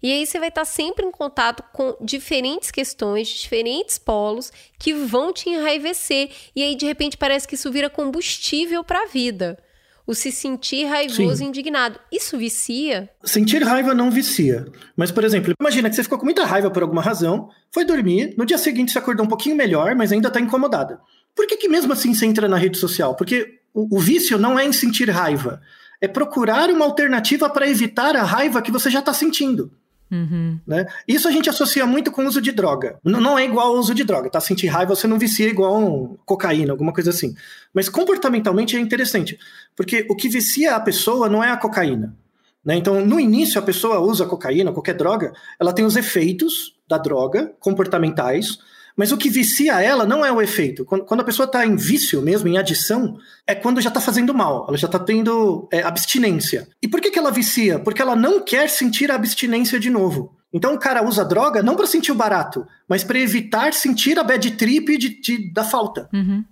E aí você vai estar sempre em contato com diferentes questões, diferentes polos que vão te enraivecer. E aí, de repente, parece que isso vira combustível para a vida. O se sentir raivoso e indignado. Isso vicia? Sentir raiva não vicia. Mas, por exemplo, imagina que você ficou com muita raiva por alguma razão, foi dormir, no dia seguinte você acordou um pouquinho melhor, mas ainda está incomodada. Por que, que mesmo assim você entra na rede social? Porque o, o vício não é em sentir raiva. É procurar uma alternativa para evitar a raiva que você já está sentindo. Uhum. Né? Isso a gente associa muito com o uso de droga. N não é igual ao uso de droga, tá? Sentir raiva você não vicia igual um cocaína, alguma coisa assim. Mas comportamentalmente é interessante, porque o que vicia a pessoa não é a cocaína. Né? Então, no início, a pessoa usa cocaína, qualquer droga, ela tem os efeitos da droga comportamentais, mas o que vicia ela não é o efeito. Quando, quando a pessoa está em vício mesmo, em adição, é quando já está fazendo mal, ela já está tendo é, abstinência. E por que, que ela vicia? Porque ela não quer sentir a abstinência de novo. Então o cara usa droga não para sentir o barato, mas para evitar sentir a bad trip de, de da falta. Uhum.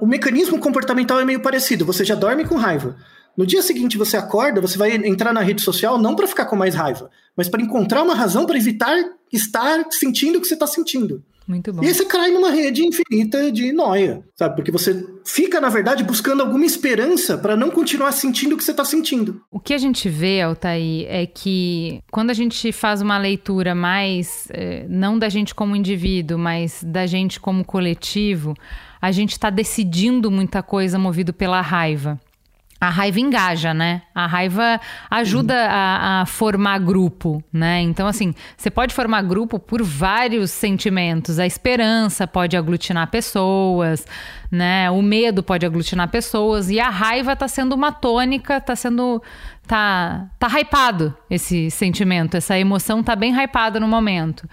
O mecanismo comportamental é meio parecido. Você já dorme com raiva. No dia seguinte você acorda, você vai entrar na rede social não para ficar com mais raiva, mas para encontrar uma razão para evitar estar sentindo o que você está sentindo. Muito bom. E aí você cai numa rede infinita de noia, sabe? Porque você fica, na verdade, buscando alguma esperança para não continuar sentindo o que você está sentindo. O que a gente vê, Altair, é que quando a gente faz uma leitura mais, eh, não da gente como indivíduo, mas da gente como coletivo, a gente está decidindo muita coisa movido pela raiva. A raiva engaja, né? A raiva ajuda a, a, formar grupo, né? Então, assim, você pode formar grupo por vários sentimentos. A esperança pode aglutinar pessoas, né? O medo pode aglutinar pessoas. E a raiva tá sendo uma tônica, tá sendo. tá, tá hypado esse sentimento, essa emoção tá bem hypada no momento.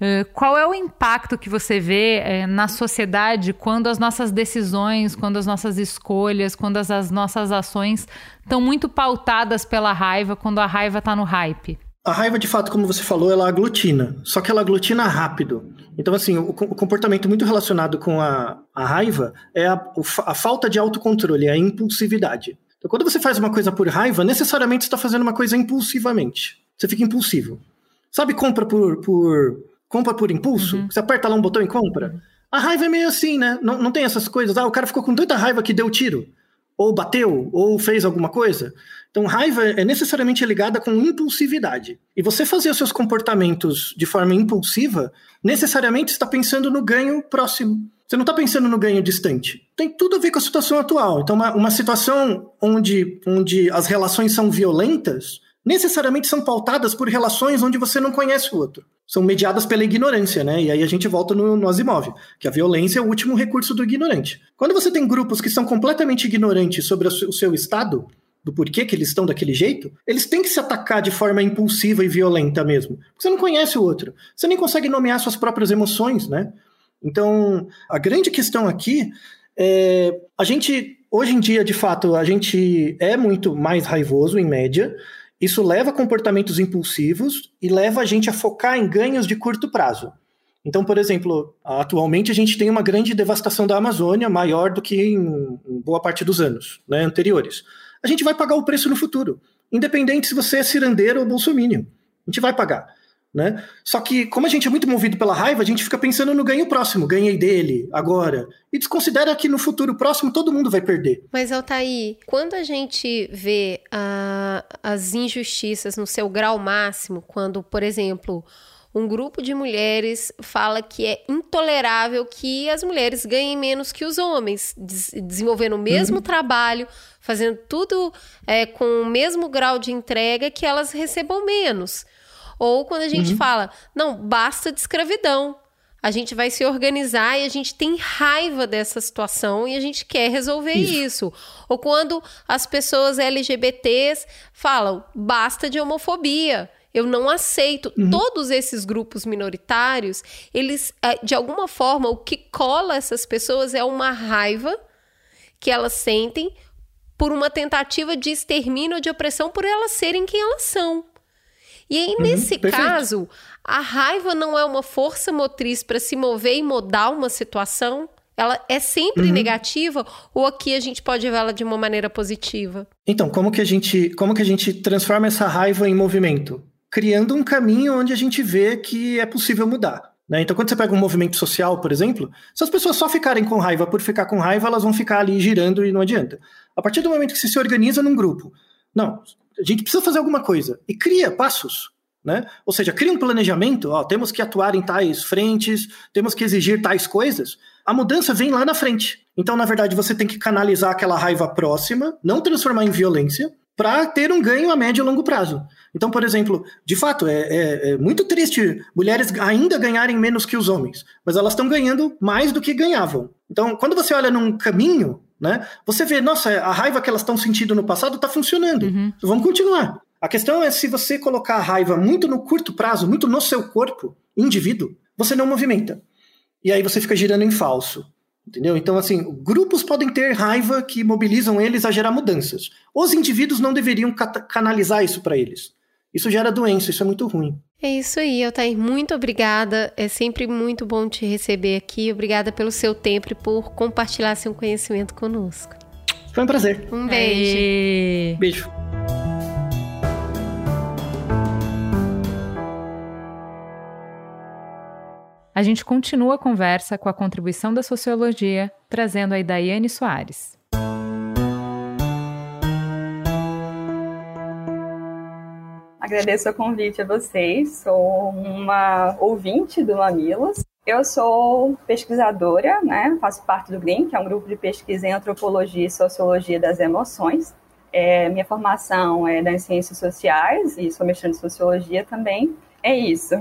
Eh, qual é o impacto que você vê uh, na sociedade quando as nossas decisões, quando as nossas escolhas, quando as, as nossas ações estão muito pautadas pela raiva, quando a raiva está no hype? A raiva, de fato, como você falou, ela aglutina, só que ela aglutina rápido. Então, assim, o, o comportamento muito relacionado com a, a raiva é a, a falta de autocontrole, a impulsividade. Então, quando você faz uma coisa por raiva, necessariamente você está fazendo uma coisa impulsivamente. Você fica impulsivo. Sabe, compra por, por compra por impulso, uhum. você aperta lá um botão e compra. A raiva é meio assim, né? Não, não tem essas coisas. Ah, o cara ficou com tanta raiva que deu tiro, ou bateu, ou fez alguma coisa. Então, raiva é necessariamente ligada com impulsividade. E você fazer os seus comportamentos de forma impulsiva, necessariamente está pensando no ganho próximo. Você não está pensando no ganho distante. Tem tudo a ver com a situação atual. Então, uma, uma situação onde, onde as relações são violentas, necessariamente são pautadas por relações onde você não conhece o outro. São mediadas pela ignorância, né? E aí a gente volta no, no Asimov, que a violência é o último recurso do ignorante. Quando você tem grupos que são completamente ignorantes sobre o seu estado, do porquê que eles estão daquele jeito, eles têm que se atacar de forma impulsiva e violenta mesmo. Porque você não conhece o outro. Você nem consegue nomear suas próprias emoções, né? Então, a grande questão aqui é a gente hoje em dia, de fato, a gente é muito mais raivoso em média, isso leva a comportamentos impulsivos e leva a gente a focar em ganhos de curto prazo. Então, por exemplo, atualmente a gente tem uma grande devastação da Amazônia, maior do que em boa parte dos anos né, anteriores. A gente vai pagar o preço no futuro, independente se você é cirandeiro ou bolsominion. A gente vai pagar. Né? Só que, como a gente é muito movido pela raiva, a gente fica pensando no ganho próximo, ganhei dele, agora. E desconsidera que no futuro próximo todo mundo vai perder. Mas, Altair, quando a gente vê uh, as injustiças no seu grau máximo, quando, por exemplo, um grupo de mulheres fala que é intolerável que as mulheres ganhem menos que os homens, des desenvolvendo o mesmo uhum. trabalho, fazendo tudo é, com o mesmo grau de entrega, que elas recebam menos. Ou quando a gente uhum. fala, não, basta de escravidão. A gente vai se organizar e a gente tem raiva dessa situação e a gente quer resolver isso. isso. Ou quando as pessoas LGBTs falam, basta de homofobia. Eu não aceito. Uhum. Todos esses grupos minoritários, eles, é, de alguma forma, o que cola essas pessoas é uma raiva que elas sentem por uma tentativa de extermínio, de opressão, por elas serem quem elas são. E aí, uhum, nesse perfeito. caso, a raiva não é uma força motriz para se mover e mudar uma situação? Ela é sempre uhum. negativa ou aqui a gente pode vê-la de uma maneira positiva? Então, como que a gente, como que a gente transforma essa raiva em movimento? Criando um caminho onde a gente vê que é possível mudar. Né? Então, quando você pega um movimento social, por exemplo, se as pessoas só ficarem com raiva por ficar com raiva, elas vão ficar ali girando e não adianta. A partir do momento que você se organiza num grupo, não, a gente precisa fazer alguma coisa e cria passos. Né? Ou seja, cria um planejamento, ó, temos que atuar em tais frentes, temos que exigir tais coisas. A mudança vem lá na frente. Então, na verdade, você tem que canalizar aquela raiva próxima, não transformar em violência, para ter um ganho a médio e longo prazo. Então, por exemplo, de fato, é, é, é muito triste mulheres ainda ganharem menos que os homens, mas elas estão ganhando mais do que ganhavam. Então, quando você olha num caminho, né, você vê, nossa, a raiva que elas estão sentindo no passado está funcionando. Uhum. Vamos continuar. A questão é se você colocar a raiva muito no curto prazo, muito no seu corpo, indivíduo, você não movimenta. E aí você fica girando em falso. Entendeu? Então, assim, grupos podem ter raiva que mobilizam eles a gerar mudanças. Os indivíduos não deveriam canalizar isso para eles. Isso gera doença, isso é muito ruim. É isso aí, Altair. Muito obrigada. É sempre muito bom te receber aqui. Obrigada pelo seu tempo e por compartilhar seu conhecimento conosco. Foi um prazer. Um beijo. Aê. Beijo. A gente continua a conversa com a contribuição da sociologia, trazendo a Daiane Soares. Agradeço o convite a vocês. Sou uma ouvinte do Mamilos. Eu sou pesquisadora, né? faço parte do GRIM, que é um grupo de pesquisa em antropologia e sociologia das emoções. É, minha formação é das ciências sociais e sou mestrando em sociologia também. É isso.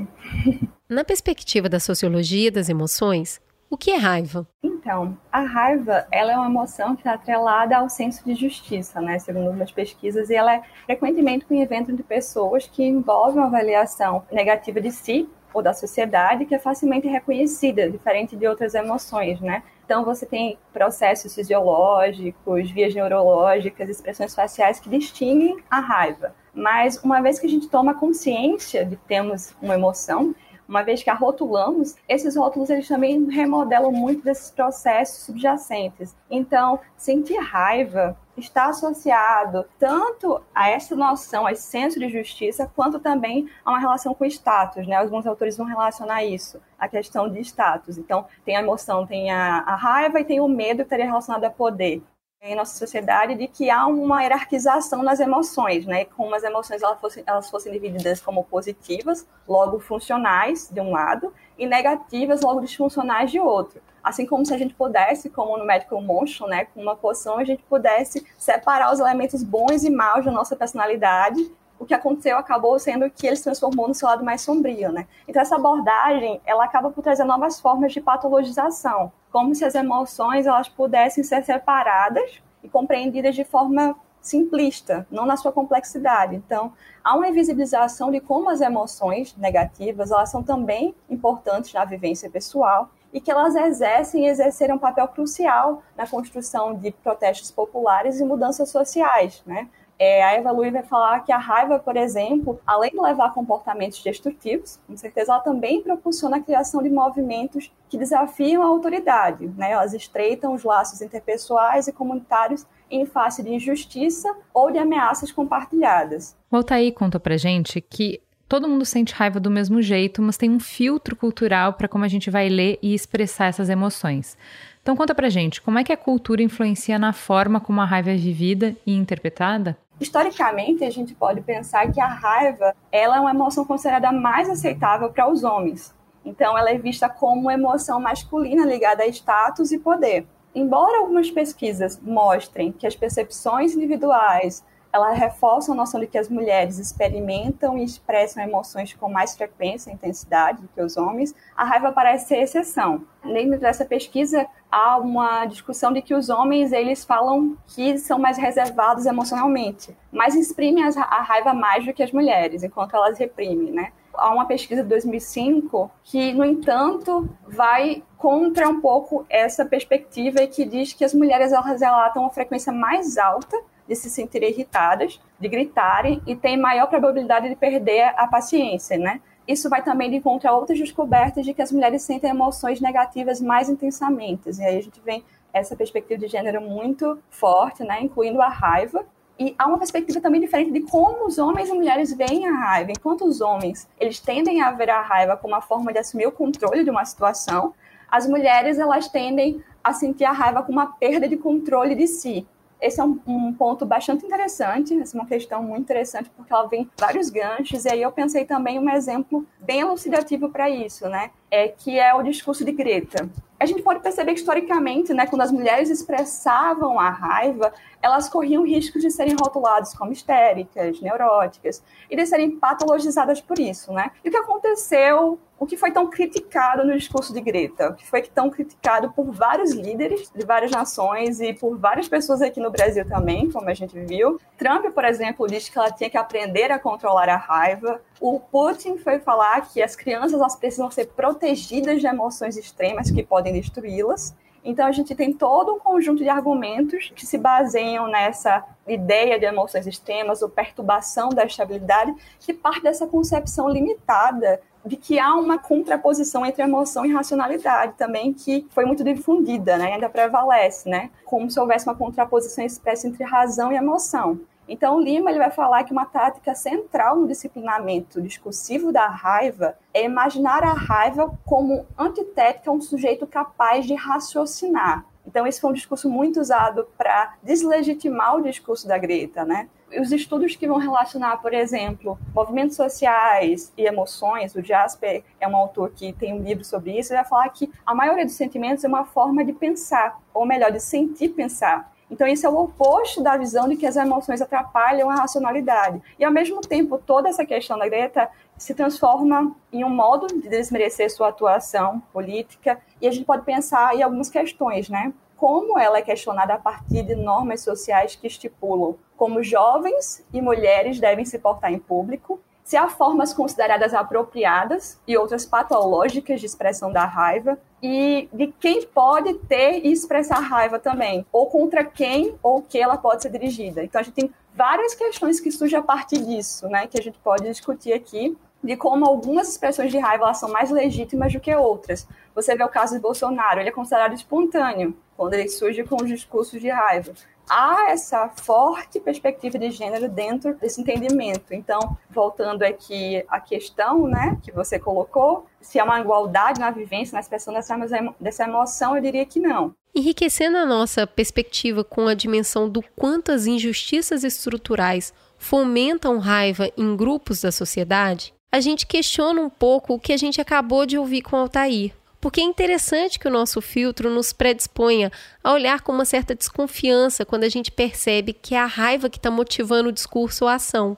Na perspectiva da sociologia das emoções, o que é raiva? Então, a raiva ela é uma emoção que está atrelada ao senso de justiça, né? Segundo algumas pesquisas, e ela é frequentemente um evento de pessoas que envolve uma avaliação negativa de si ou da sociedade que é facilmente reconhecida, diferente de outras emoções, né? Então você tem processos fisiológicos, vias neurológicas, expressões faciais que distinguem a raiva. Mas uma vez que a gente toma consciência de que temos uma emoção, uma vez que a rotulamos, esses rótulos eles também remodelam muito desses processos subjacentes. Então, sentir raiva está associado tanto a essa noção, a esse senso de justiça, quanto também a uma relação com status, né? Alguns autores vão relacionar isso, a questão de status. Então, tem a emoção, tem a, a raiva e tem o medo que estaria relacionado a poder em nossa sociedade de que há uma hierarquização nas emoções, né? Como as emoções elas fossem, elas fossem divididas como positivas, logo funcionais de um lado, e negativas, logo disfuncionais de outro. Assim como se a gente pudesse, como no Medical Monstro, né, com uma poção, a gente pudesse separar os elementos bons e maus da nossa personalidade o que aconteceu acabou sendo que ele se transformou no seu lado mais sombrio, né? Então essa abordagem, ela acaba por trazer novas formas de patologização, como se as emoções elas pudessem ser separadas e compreendidas de forma simplista, não na sua complexidade. Então, há uma invisibilização de como as emoções negativas, elas são também importantes na vivência pessoal e que elas exercem e exerceram um papel crucial na construção de protestos populares e mudanças sociais, né? É, a Eva Lui vai falar que a raiva, por exemplo, além de levar a comportamentos destrutivos, com certeza ela também proporciona a criação de movimentos que desafiam a autoridade. Né? Elas estreitam os laços interpessoais e comunitários em face de injustiça ou de ameaças compartilhadas. O Altair conta pra gente que todo mundo sente raiva do mesmo jeito, mas tem um filtro cultural para como a gente vai ler e expressar essas emoções. Então conta pra gente, como é que a cultura influencia na forma como a raiva é vivida e interpretada? Historicamente, a gente pode pensar que a raiva ela é uma emoção considerada mais aceitável para os homens. Então, ela é vista como uma emoção masculina ligada a status e poder. Embora algumas pesquisas mostrem que as percepções individuais ela reforça a noção de que as mulheres experimentam e expressam emoções com mais frequência e intensidade do que os homens, a raiva parece ser exceção. Dentro dessa pesquisa, há uma discussão de que os homens eles falam que são mais reservados emocionalmente, mas exprimem a raiva mais do que as mulheres, enquanto elas reprimem, né? Há uma pesquisa de 2005 que, no entanto, vai contra um pouco essa perspectiva e que diz que as mulheres elas relatam uma frequência mais alta de se sentirem irritadas, de gritarem e tem maior probabilidade de perder a paciência, né? Isso vai também de encontro a outras descobertas de que as mulheres sentem emoções negativas mais intensamente. E aí a gente vem essa perspectiva de gênero muito forte, né, incluindo a raiva, e há uma perspectiva também diferente de como os homens e mulheres veem a raiva. Enquanto os homens, eles tendem a ver a raiva como uma forma de assumir o controle de uma situação, as mulheres, elas tendem a sentir a raiva como uma perda de controle de si esse é um, um, ponto bastante interessante, essa é uma questão muito interessante, porque ela vem vários ganchos, e aí eu pensei também um exemplo bem elucidativo para isso, né? É, que é o discurso de Greta. A gente pode perceber que, historicamente, né, quando as mulheres expressavam a raiva, elas corriam risco de serem rotuladas como histéricas, neuróticas, e de serem patologizadas por isso, né? E o que aconteceu o que foi tão criticado no discurso de Greta, o que foi tão criticado por vários líderes de várias nações e por várias pessoas aqui no Brasil também, como a gente viu. Trump, por exemplo, disse que ela tinha que aprender a controlar a raiva. O Putin foi falar que as crianças elas precisam ser protegidas de emoções extremas que podem destruí-las. Então a gente tem todo um conjunto de argumentos que se baseiam nessa ideia de emoções extremas ou perturbação da estabilidade, que parte dessa concepção limitada de que há uma contraposição entre emoção e racionalidade também que foi muito difundida, né? Ainda prevalece, né? Como se houvesse uma contraposição expressa entre razão e emoção. Então, Lima ele vai falar que uma tática central no disciplinamento discursivo da raiva é imaginar a raiva como antitética a um sujeito capaz de raciocinar. Então, esse foi um discurso muito usado para deslegitimar o discurso da Greta, né? Os estudos que vão relacionar, por exemplo, movimentos sociais e emoções, o Jasper é um autor que tem um livro sobre isso, ele vai falar que a maioria dos sentimentos é uma forma de pensar, ou melhor, de sentir pensar. Então, isso é o oposto da visão de que as emoções atrapalham a racionalidade. E, ao mesmo tempo, toda essa questão da Greta se transforma em um modo de desmerecer sua atuação política, e a gente pode pensar em algumas questões, né? Como ela é questionada a partir de normas sociais que estipulam como jovens e mulheres devem se portar em público, se há formas consideradas apropriadas e outras patológicas de expressão da raiva, e de quem pode ter e expressar raiva também, ou contra quem ou que ela pode ser dirigida. Então a gente tem várias questões que surgem a partir disso, né, que a gente pode discutir aqui, de como algumas expressões de raiva são mais legítimas do que outras. Você vê o caso de Bolsonaro, ele é considerado espontâneo quando ele surge com os discursos de raiva há essa forte perspectiva de gênero dentro desse entendimento. Então, voltando aqui à questão né, que você colocou, se há uma igualdade na vivência, na expressão dessa, dessa emoção, eu diria que não. Enriquecendo a nossa perspectiva com a dimensão do quanto as injustiças estruturais fomentam raiva em grupos da sociedade, a gente questiona um pouco o que a gente acabou de ouvir com Altair porque é interessante que o nosso filtro nos predisponha a olhar com uma certa desconfiança quando a gente percebe que é a raiva que está motivando o discurso ou a ação.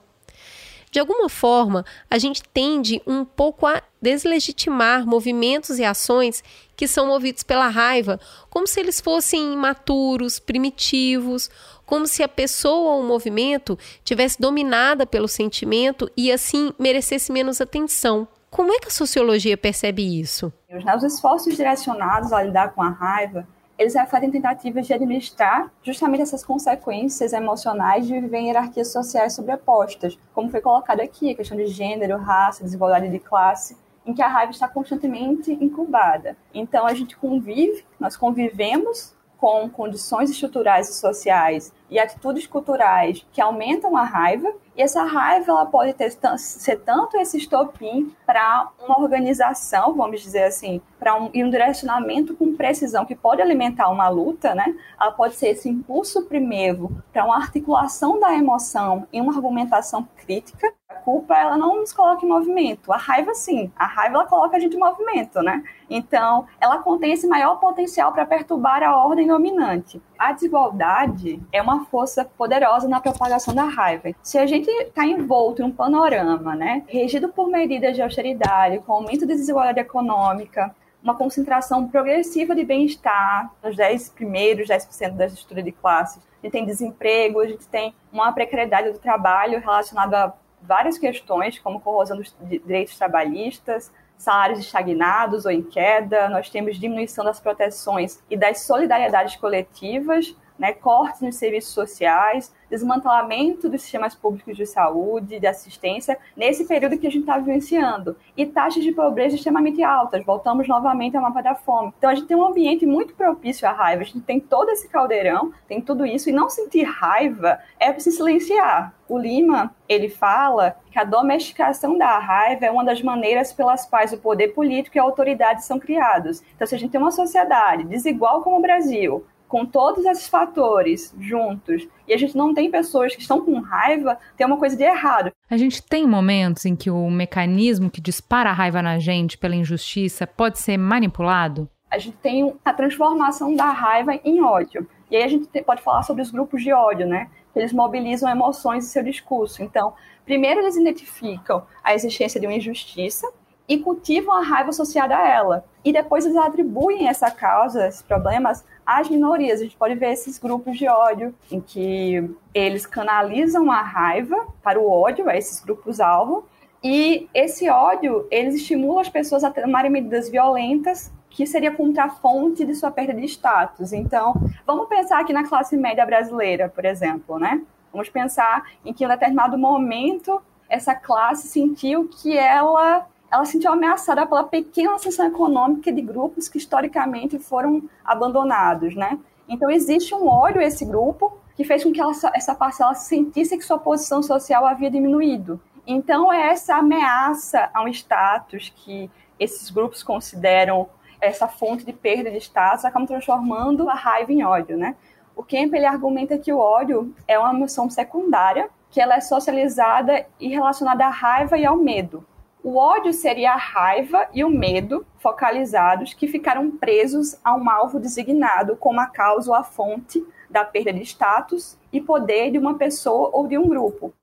De alguma forma, a gente tende um pouco a deslegitimar movimentos e ações que são movidos pela raiva, como se eles fossem imaturos, primitivos, como se a pessoa ou o movimento tivesse dominada pelo sentimento e assim merecesse menos atenção. Como é que a sociologia percebe isso? Os esforços direcionados a lidar com a raiva, eles refletem tentativas de administrar justamente essas consequências emocionais de viver em hierarquias sociais sobrepostas, como foi colocado aqui, a questão de gênero, raça, desigualdade de classe, em que a raiva está constantemente incubada. Então a gente convive, nós convivemos com condições estruturais e sociais e atitudes culturais que aumentam a raiva e essa raiva ela pode ter, ser tanto esse estopim para uma organização, vamos dizer assim, para um, um direcionamento com precisão que pode alimentar uma luta, né? Ela pode ser esse impulso primeiro para uma articulação da emoção em uma argumentação crítica. A culpa ela não nos coloca em movimento, a raiva sim, a raiva ela coloca a gente em movimento, né? Então, ela contém esse maior potencial para perturbar a ordem dominante. A desigualdade é uma força poderosa na propagação da raiva. Se a gente está envolto em um panorama, né, regido por medidas de austeridade, com aumento da desigualdade econômica, uma concentração progressiva de bem-estar nos 10 primeiros 10% das estruturas de classes. A gente tem desemprego, a gente tem uma precariedade do trabalho relacionada a várias questões, como corrosão dos direitos trabalhistas, salários estagnados ou em queda, nós temos diminuição das proteções e das solidariedades coletivas, né, cortes nos serviços sociais, desmantelamento dos sistemas públicos de saúde, de assistência, nesse período que a gente está vivenciando. E taxas de pobreza extremamente altas, voltamos novamente ao mapa da fome. Então a gente tem um ambiente muito propício à raiva, a gente tem todo esse caldeirão, tem tudo isso, e não sentir raiva é se silenciar. O Lima, ele fala que a domesticação da raiva é uma das maneiras pelas quais o poder político e a autoridade são criados. Então, se a gente tem uma sociedade desigual como o Brasil, com todos esses fatores juntos e a gente não tem pessoas que estão com raiva, tem uma coisa de errado. A gente tem momentos em que o mecanismo que dispara a raiva na gente pela injustiça pode ser manipulado? A gente tem a transformação da raiva em ódio. E aí a gente pode falar sobre os grupos de ódio, né? Eles mobilizam emoções em seu discurso. Então, primeiro eles identificam a existência de uma injustiça, e cultivam a raiva associada a ela. E depois eles atribuem essa causa, esses problemas, às minorias. A gente pode ver esses grupos de ódio, em que eles canalizam a raiva para o ódio, a esses grupos-alvo, e esse ódio, eles estimulam as pessoas a tomarem medidas violentas que seria contrafonte de sua perda de status. Então, vamos pensar aqui na classe média brasileira, por exemplo, né? Vamos pensar em que em um determinado momento essa classe sentiu que ela ela se sentiu ameaçada pela pequena ascensão econômica de grupos que historicamente foram abandonados, né? Então existe um ódio a esse grupo que fez com que ela, essa parcela sentisse que sua posição social havia diminuído. Então é essa ameaça a um status que esses grupos consideram essa fonte de perda de status acabam transformando a raiva em ódio, né? O Kemp ele argumenta que o ódio é uma emoção secundária, que ela é socializada e relacionada à raiva e ao medo. O ódio seria a raiva e o medo focalizados que ficaram presos a um alvo designado como a causa ou a fonte da perda de status e poder de uma pessoa ou de um grupo.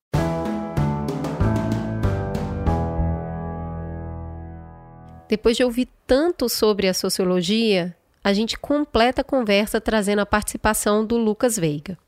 Depois de ouvir tanto sobre a sociologia, a gente completa a conversa trazendo a participação do Lucas Veiga.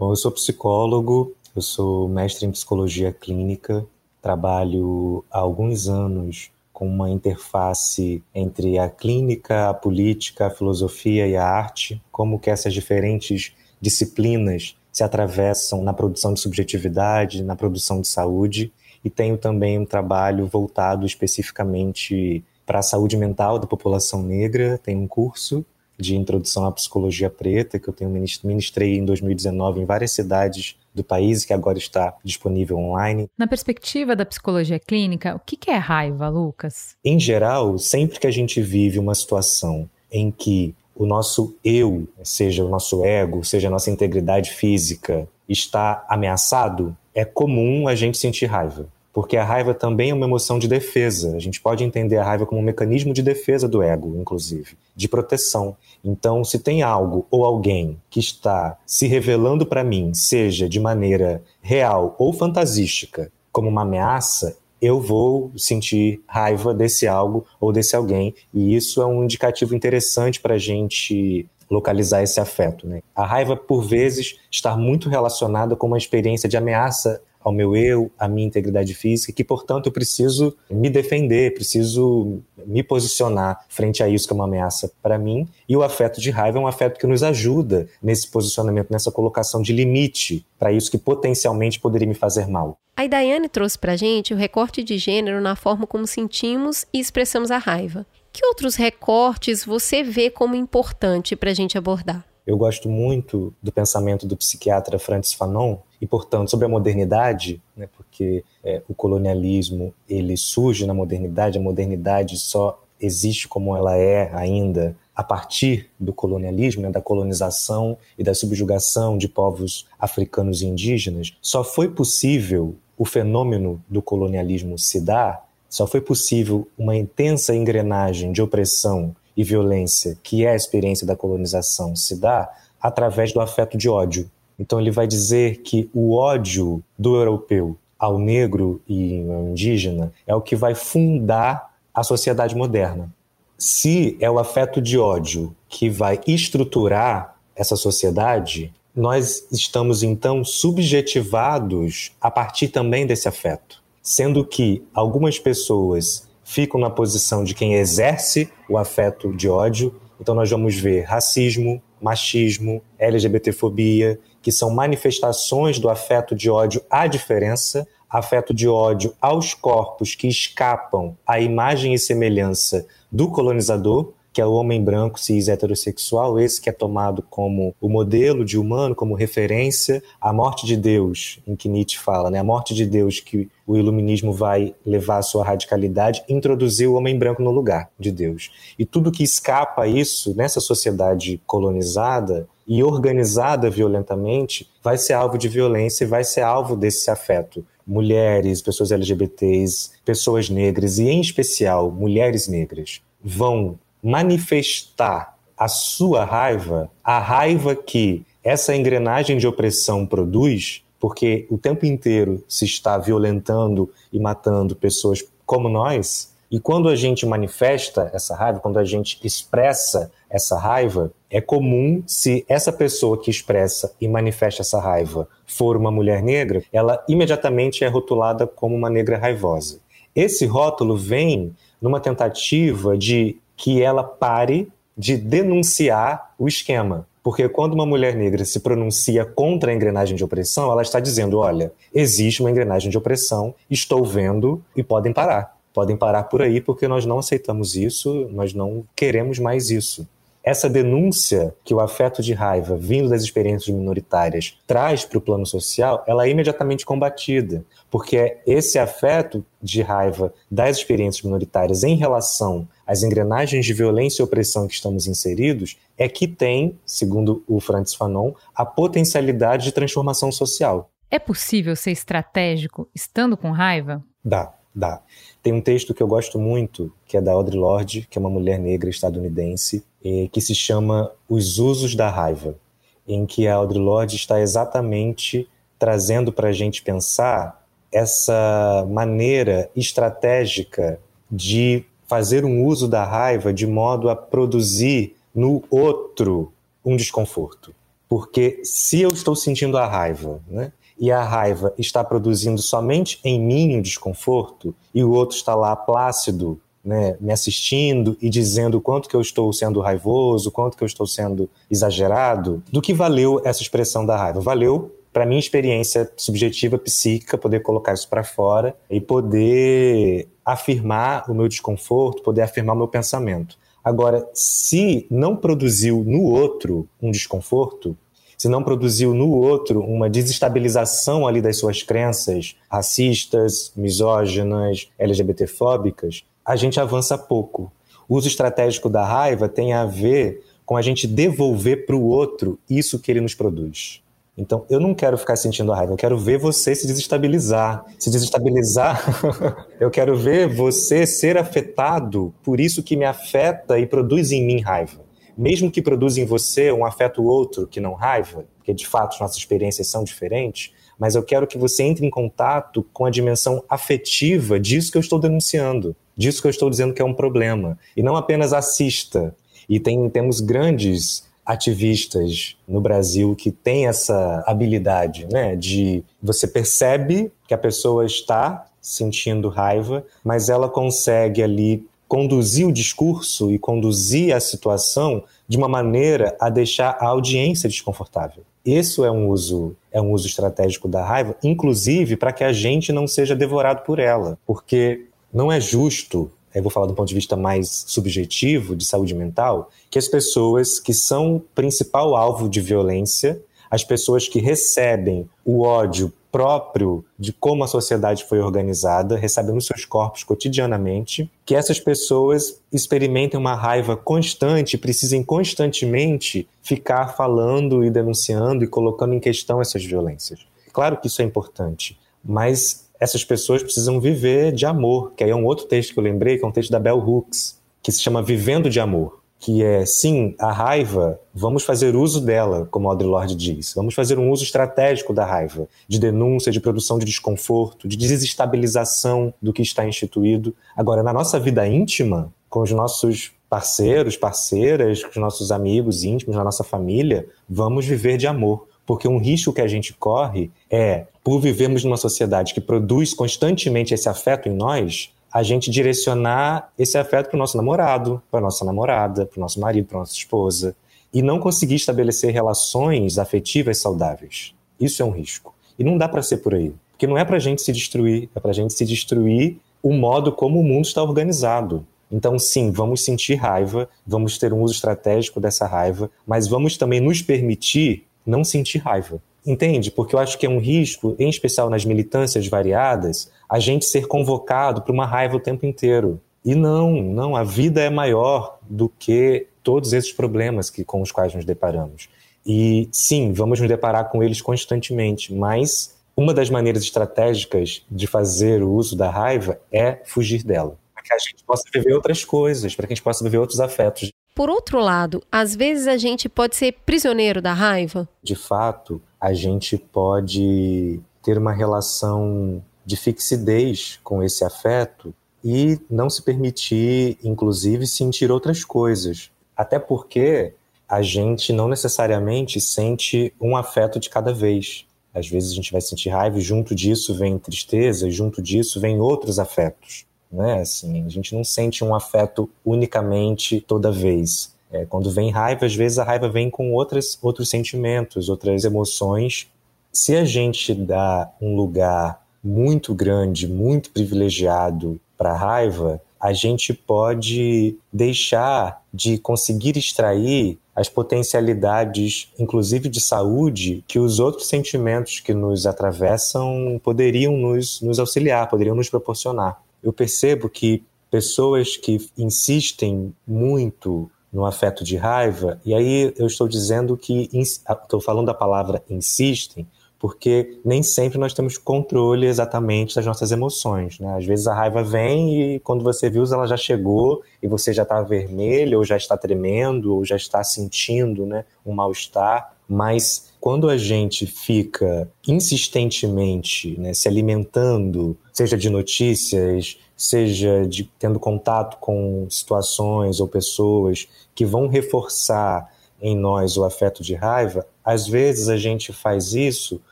Bom, eu sou psicólogo, eu sou mestre em psicologia clínica, trabalho há alguns anos com uma interface entre a clínica, a política, a filosofia e a arte, como que essas diferentes disciplinas se atravessam na produção de subjetividade, na produção de saúde, e tenho também um trabalho voltado especificamente para a saúde mental da população negra, tenho um curso de introdução à psicologia preta, que eu tenho ministrei em 2019 em várias cidades do país, que agora está disponível online. Na perspectiva da psicologia clínica, o que é raiva, Lucas? Em geral, sempre que a gente vive uma situação em que o nosso eu, seja o nosso ego, seja a nossa integridade física, está ameaçado, é comum a gente sentir raiva porque a raiva também é uma emoção de defesa. A gente pode entender a raiva como um mecanismo de defesa do ego, inclusive, de proteção. Então, se tem algo ou alguém que está se revelando para mim, seja de maneira real ou fantasística, como uma ameaça, eu vou sentir raiva desse algo ou desse alguém. E isso é um indicativo interessante para a gente localizar esse afeto. Né? A raiva, por vezes, está muito relacionada com uma experiência de ameaça ao meu eu, à minha integridade física, que, portanto, eu preciso me defender, preciso me posicionar frente a isso que é uma ameaça para mim. E o afeto de raiva é um afeto que nos ajuda nesse posicionamento, nessa colocação de limite para isso que potencialmente poderia me fazer mal. A Daiane trouxe para gente o recorte de gênero na forma como sentimos e expressamos a raiva. Que outros recortes você vê como importante para a gente abordar? Eu gosto muito do pensamento do psiquiatra Francis Fanon e, portanto, sobre a modernidade, né, porque é, o colonialismo ele surge na modernidade, a modernidade só existe como ela é ainda a partir do colonialismo, né, da colonização e da subjugação de povos africanos e indígenas. Só foi possível o fenômeno do colonialismo se dar, só foi possível uma intensa engrenagem de opressão e violência, que é a experiência da colonização, se dá através do afeto de ódio. Então ele vai dizer que o ódio do europeu ao negro e ao indígena é o que vai fundar a sociedade moderna. Se é o afeto de ódio que vai estruturar essa sociedade, nós estamos então subjetivados a partir também desse afeto, sendo que algumas pessoas ficam na posição de quem exerce o afeto de ódio. Então nós vamos ver racismo, machismo, LGBTfobia, que são manifestações do afeto de ódio à diferença, afeto de ódio aos corpos que escapam à imagem e semelhança do colonizador, que é o homem branco cis heterossexual, esse que é tomado como o modelo de humano, como referência à morte de Deus, em que Nietzsche fala, né? A morte de Deus que o iluminismo vai levar à sua radicalidade, introduzir o homem branco no lugar de Deus. E tudo que escapa a isso nessa sociedade colonizada e organizada violentamente vai ser alvo de violência e vai ser alvo desse afeto mulheres, pessoas LGBTs, pessoas negras e, em especial, mulheres negras vão manifestar a sua raiva, a raiva que essa engrenagem de opressão produz, porque o tempo inteiro se está violentando e matando pessoas como nós, e quando a gente manifesta essa raiva, quando a gente expressa essa raiva, é comum se essa pessoa que expressa e manifesta essa raiva for uma mulher negra, ela imediatamente é rotulada como uma negra raivosa. Esse rótulo vem numa tentativa de que ela pare de denunciar o esquema. Porque quando uma mulher negra se pronuncia contra a engrenagem de opressão, ela está dizendo: olha, existe uma engrenagem de opressão, estou vendo e podem parar. Podem parar por aí porque nós não aceitamos isso, nós não queremos mais isso. Essa denúncia que o afeto de raiva vindo das experiências minoritárias traz para o plano social, ela é imediatamente combatida, porque é esse afeto de raiva das experiências minoritárias em relação às engrenagens de violência e opressão que estamos inseridos é que tem, segundo o Francis Fanon, a potencialidade de transformação social. É possível ser estratégico estando com raiva? Dá, dá. Tem um texto que eu gosto muito, que é da Audre Lorde, que é uma mulher negra estadunidense, que se chama Os Usos da Raiva, em que a Audre Lorde está exatamente trazendo para a gente pensar essa maneira estratégica de fazer um uso da raiva de modo a produzir no outro um desconforto. Porque se eu estou sentindo a raiva, né, e a raiva está produzindo somente em mim um desconforto, e o outro está lá plácido, né, me assistindo e dizendo o quanto que eu estou sendo raivoso, quanto que eu estou sendo exagerado, do que valeu essa expressão da raiva? Valeu para minha experiência subjetiva psíquica poder colocar isso para fora e poder afirmar o meu desconforto, poder afirmar o meu pensamento. Agora, se não produziu no outro um desconforto, se não produziu no outro uma desestabilização ali das suas crenças racistas, misóginas, LGBTfóbicas, a gente avança pouco. O uso estratégico da raiva tem a ver com a gente devolver para o outro isso que ele nos produz. Então, eu não quero ficar sentindo raiva, eu quero ver você se desestabilizar. Se desestabilizar, eu quero ver você ser afetado por isso que me afeta e produz em mim raiva mesmo que produza em você um afeto outro que não raiva, porque de fato nossas experiências são diferentes, mas eu quero que você entre em contato com a dimensão afetiva disso que eu estou denunciando, disso que eu estou dizendo que é um problema, e não apenas assista. E tem, temos grandes ativistas no Brasil que têm essa habilidade, né, de você percebe que a pessoa está sentindo raiva, mas ela consegue ali conduzir o discurso e conduzir a situação de uma maneira a deixar a audiência desconfortável. Isso é um uso é um uso estratégico da raiva, inclusive para que a gente não seja devorado por ela, porque não é justo eu vou falar do ponto de vista mais subjetivo, de saúde mental, que as pessoas que são principal alvo de violência, as pessoas que recebem o ódio próprio de como a sociedade foi organizada, recebem nos seus corpos cotidianamente, que essas pessoas experimentem uma raiva constante, precisem constantemente ficar falando e denunciando e colocando em questão essas violências. Claro que isso é importante, mas essas pessoas precisam viver de amor, que aí é um outro texto que eu lembrei, que é um texto da Bell Hooks, que se chama Vivendo de Amor que é, sim, a raiva, vamos fazer uso dela, como Audre Lorde diz. Vamos fazer um uso estratégico da raiva, de denúncia, de produção de desconforto, de desestabilização do que está instituído. Agora, na nossa vida íntima, com os nossos parceiros, parceiras, com os nossos amigos íntimos, na nossa família, vamos viver de amor. Porque um risco que a gente corre é, por vivermos numa sociedade que produz constantemente esse afeto em nós, a gente direcionar esse afeto para o nosso namorado, para nossa namorada, para o nosso marido, para nossa esposa, e não conseguir estabelecer relações afetivas saudáveis. Isso é um risco. E não dá para ser por aí. Porque não é para a gente se destruir, é para a gente se destruir o modo como o mundo está organizado. Então, sim, vamos sentir raiva, vamos ter um uso estratégico dessa raiva, mas vamos também nos permitir não sentir raiva. Entende? Porque eu acho que é um risco, em especial nas militâncias variadas, a gente ser convocado para uma raiva o tempo inteiro. E não, não, a vida é maior do que todos esses problemas que, com os quais nos deparamos. E sim, vamos nos deparar com eles constantemente, mas uma das maneiras estratégicas de fazer o uso da raiva é fugir dela, para que a gente possa viver outras coisas, para que a gente possa viver outros afetos. Por outro lado, às vezes a gente pode ser prisioneiro da raiva. De fato, a gente pode ter uma relação de fixidez com esse afeto e não se permitir, inclusive, sentir outras coisas. Até porque a gente não necessariamente sente um afeto de cada vez. Às vezes a gente vai sentir raiva e junto disso vem tristeza, e junto disso vem outros afetos. Né? Assim, a gente não sente um afeto unicamente toda vez. É, quando vem raiva, às vezes a raiva vem com outras, outros sentimentos, outras emoções. Se a gente dá um lugar muito grande, muito privilegiado para a raiva, a gente pode deixar de conseguir extrair as potencialidades, inclusive de saúde, que os outros sentimentos que nos atravessam poderiam nos, nos auxiliar, poderiam nos proporcionar. Eu percebo que pessoas que insistem muito no afeto de raiva, e aí eu estou dizendo que, estou falando da palavra insistem, porque nem sempre nós temos controle exatamente das nossas emoções. Né? Às vezes a raiva vem e quando você viu, ela já chegou e você já está vermelho, ou já está tremendo, ou já está sentindo né, um mal-estar. Mas quando a gente fica insistentemente né, se alimentando, seja de notícias, seja de tendo contato com situações ou pessoas que vão reforçar em nós o afeto de raiva, às vezes a gente faz isso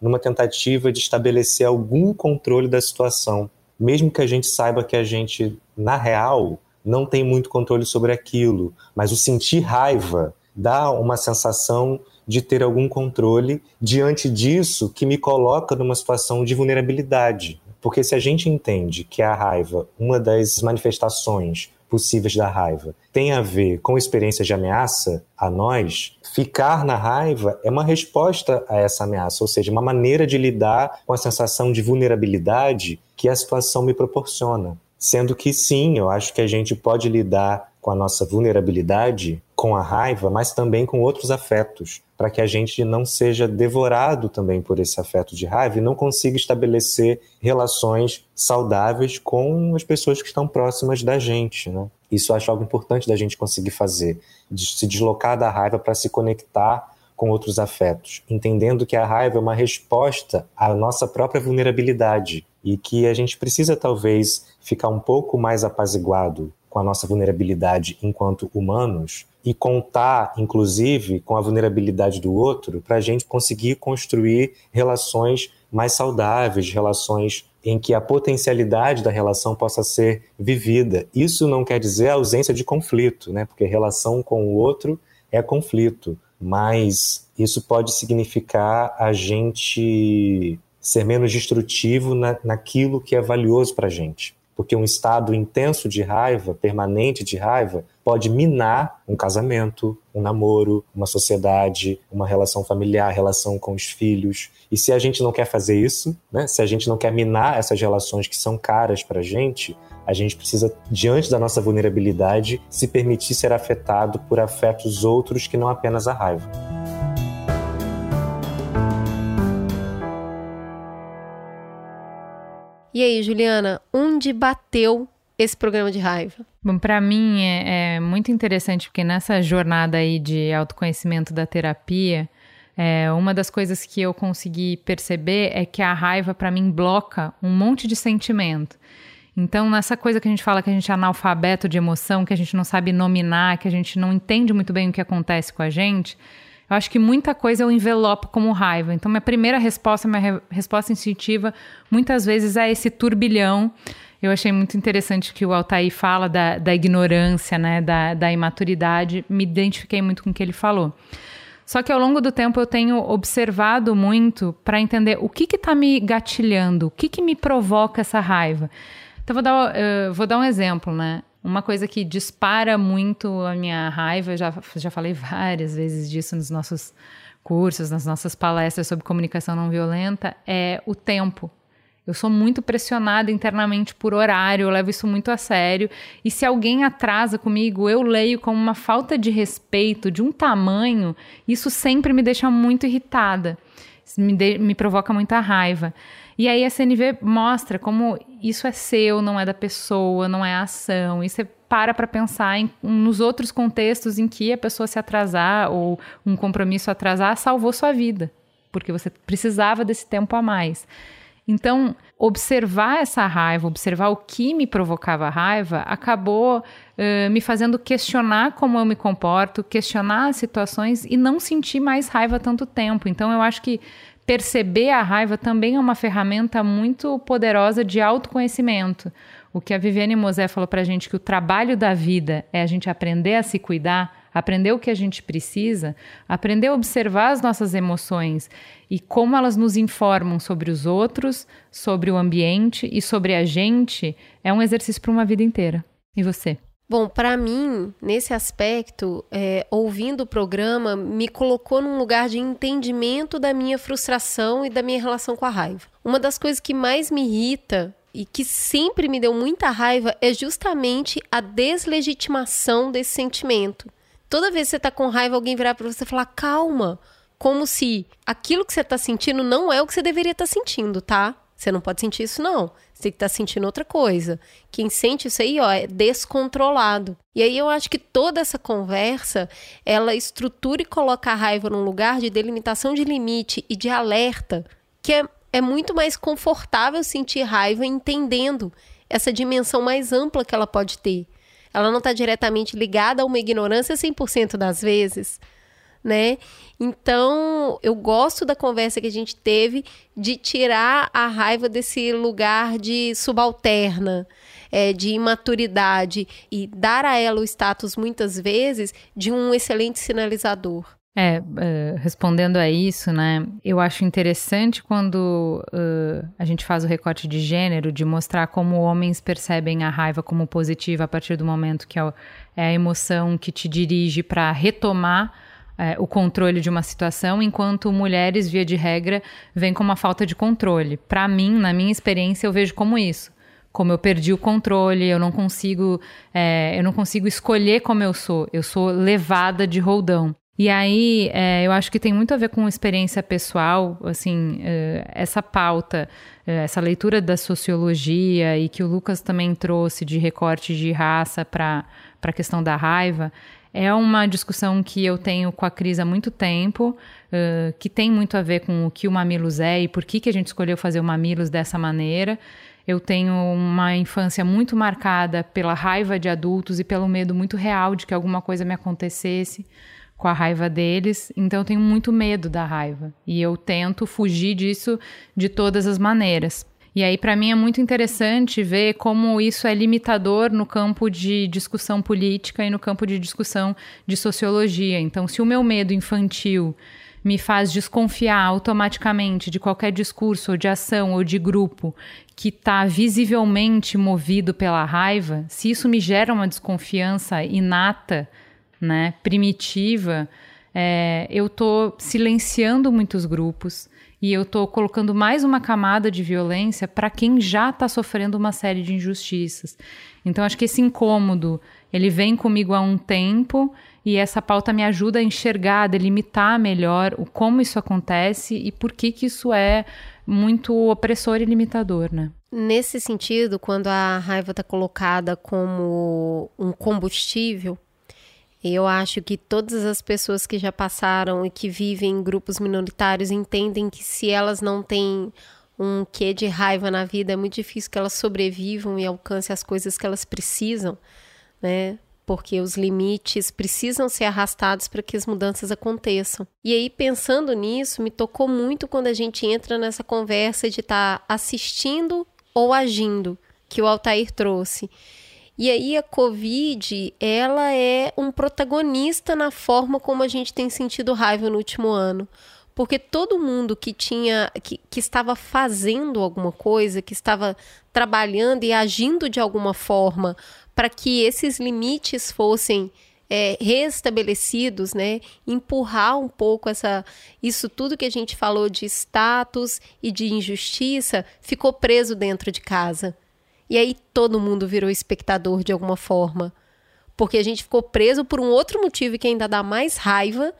numa tentativa de estabelecer algum controle da situação, mesmo que a gente saiba que a gente, na real, não tem muito controle sobre aquilo, mas o sentir raiva dá uma sensação de ter algum controle diante disso que me coloca numa situação de vulnerabilidade. Porque se a gente entende que a raiva, uma das manifestações possíveis da raiva, tem a ver com experiências de ameaça a nós, ficar na raiva é uma resposta a essa ameaça, ou seja, uma maneira de lidar com a sensação de vulnerabilidade que a situação me proporciona. Sendo que sim, eu acho que a gente pode lidar com a nossa vulnerabilidade, com a raiva, mas também com outros afetos, para que a gente não seja devorado também por esse afeto de raiva e não consiga estabelecer relações saudáveis com as pessoas que estão próximas da gente, né? Isso eu acho algo importante da gente conseguir fazer, de se deslocar da raiva para se conectar com outros afetos, entendendo que a raiva é uma resposta à nossa própria vulnerabilidade e que a gente precisa talvez ficar um pouco mais apaziguado com a nossa vulnerabilidade enquanto humanos e contar, inclusive, com a vulnerabilidade do outro para a gente conseguir construir relações mais saudáveis, relações em que a potencialidade da relação possa ser vivida. Isso não quer dizer a ausência de conflito, né? porque relação com o outro é conflito, mas isso pode significar a gente ser menos destrutivo na, naquilo que é valioso para a gente porque um estado intenso de raiva, permanente de raiva, pode minar um casamento, um namoro, uma sociedade, uma relação familiar, relação com os filhos. E se a gente não quer fazer isso, né, se a gente não quer minar essas relações que são caras para a gente, a gente precisa, diante da nossa vulnerabilidade, se permitir ser afetado por afetos outros que não apenas a raiva. E aí, Juliana, onde bateu esse programa de raiva? Bom, para mim é, é, muito interessante porque nessa jornada aí de autoconhecimento da terapia, é, uma das coisas que eu consegui perceber é que a raiva para mim bloca um monte de sentimento. Então, nessa coisa que a gente fala que a gente é analfabeto de emoção, que a gente não sabe nominar, que a gente não entende muito bem o que acontece com a gente, eu acho que muita coisa eu envelopo como raiva. Então, minha primeira resposta, minha re resposta instintiva, muitas vezes é esse turbilhão. Eu achei muito interessante que o Altair fala da, da ignorância, né, da, da imaturidade. Me identifiquei muito com o que ele falou. Só que ao longo do tempo eu tenho observado muito para entender o que está me gatilhando, o que, que me provoca essa raiva. Então, vou dar, uh, vou dar um exemplo, né? Uma coisa que dispara muito a minha raiva, já, já falei várias vezes disso nos nossos cursos, nas nossas palestras sobre comunicação não violenta, é o tempo. Eu sou muito pressionada internamente por horário, eu levo isso muito a sério. E se alguém atrasa comigo, eu leio como uma falta de respeito de um tamanho, isso sempre me deixa muito irritada, me, de, me provoca muita raiva. E aí a CNV mostra como isso é seu, não é da pessoa, não é a ação. E você para para pensar em, nos outros contextos em que a pessoa se atrasar ou um compromisso atrasar salvou sua vida, porque você precisava desse tempo a mais. Então, observar essa raiva, observar o que me provocava raiva, acabou uh, me fazendo questionar como eu me comporto, questionar as situações e não sentir mais raiva tanto tempo. Então, eu acho que perceber a raiva também é uma ferramenta muito poderosa de autoconhecimento. O que a Viviane Mosé falou para a gente que o trabalho da vida é a gente aprender a se cuidar, aprender o que a gente precisa, aprender a observar as nossas emoções e como elas nos informam sobre os outros, sobre o ambiente e sobre a gente, é um exercício para uma vida inteira. E você? Bom, para mim, nesse aspecto, é, ouvindo o programa, me colocou num lugar de entendimento da minha frustração e da minha relação com a raiva. Uma das coisas que mais me irrita e que sempre me deu muita raiva é justamente a deslegitimação desse sentimento. Toda vez que você tá com raiva, alguém virar para você e falar: calma, como se aquilo que você está sentindo não é o que você deveria estar tá sentindo, tá? Você não pode sentir isso, não. Você que tá sentindo outra coisa. Quem sente isso aí, ó, é descontrolado. E aí eu acho que toda essa conversa, ela estrutura e coloca a raiva num lugar de delimitação de limite e de alerta, que é, é muito mais confortável sentir raiva entendendo essa dimensão mais ampla que ela pode ter. Ela não está diretamente ligada a uma ignorância 100% das vezes, né? Então, eu gosto da conversa que a gente teve de tirar a raiva desse lugar de subalterna, é, de imaturidade e dar a ela o status, muitas vezes, de um excelente sinalizador. É, uh, respondendo a isso, né, eu acho interessante quando uh, a gente faz o recorte de gênero, de mostrar como homens percebem a raiva como positiva a partir do momento que é, é a emoção que te dirige para retomar é, o controle de uma situação, enquanto mulheres, via de regra, vêm com uma falta de controle. Para mim, na minha experiência, eu vejo como isso. Como eu perdi o controle, eu não consigo, é, eu não consigo escolher como eu sou. Eu sou levada de roldão. E aí, é, eu acho que tem muito a ver com experiência pessoal, assim, é, essa pauta, é, essa leitura da sociologia e que o Lucas também trouxe de recorte de raça para a questão da raiva. É uma discussão que eu tenho com a Cris há muito tempo, uh, que tem muito a ver com o que o Mamilos é e por que, que a gente escolheu fazer o Mamilos dessa maneira. Eu tenho uma infância muito marcada pela raiva de adultos e pelo medo muito real de que alguma coisa me acontecesse com a raiva deles. Então eu tenho muito medo da raiva e eu tento fugir disso de todas as maneiras. E aí, para mim, é muito interessante ver como isso é limitador no campo de discussão política e no campo de discussão de sociologia. Então, se o meu medo infantil me faz desconfiar automaticamente de qualquer discurso ou de ação ou de grupo que está visivelmente movido pela raiva, se isso me gera uma desconfiança inata, né, primitiva, é, eu estou silenciando muitos grupos, e eu estou colocando mais uma camada de violência para quem já está sofrendo uma série de injustiças. Então acho que esse incômodo ele vem comigo há um tempo e essa pauta me ajuda a enxergar, a delimitar melhor o como isso acontece e por que que isso é muito opressor e limitador, né? Nesse sentido, quando a raiva está colocada como um combustível, eu acho que todas as pessoas que já passaram e que vivem em grupos minoritários entendem que se elas não têm um quê de raiva na vida, é muito difícil que elas sobrevivam e alcancem as coisas que elas precisam, né? Porque os limites precisam ser arrastados para que as mudanças aconteçam. E aí, pensando nisso, me tocou muito quando a gente entra nessa conversa de estar tá assistindo ou agindo, que o Altair trouxe. E aí a Covid, ela é um protagonista na forma como a gente tem sentido raiva no último ano. Porque todo mundo que tinha que, que estava fazendo alguma coisa, que estava trabalhando e agindo de alguma forma para que esses limites fossem é, restabelecidos, né? Empurrar um pouco essa, isso tudo que a gente falou de status e de injustiça ficou preso dentro de casa. E aí todo mundo virou espectador de alguma forma. Porque a gente ficou preso por um outro motivo que ainda dá mais raiva,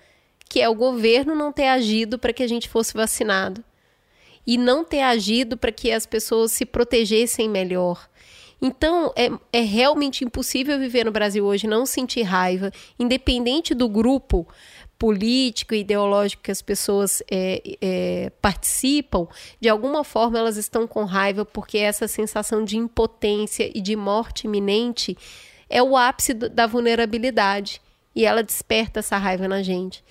que é o governo não ter agido para que a gente fosse vacinado. E não ter agido para que as pessoas se protegessem melhor. Então, é, é realmente impossível viver no Brasil hoje não sentir raiva, independente do grupo político e ideológico que as pessoas é, é, participam, de alguma forma elas estão com raiva porque essa sensação de impotência e de morte iminente é o ápice da vulnerabilidade e ela desperta essa raiva na gente.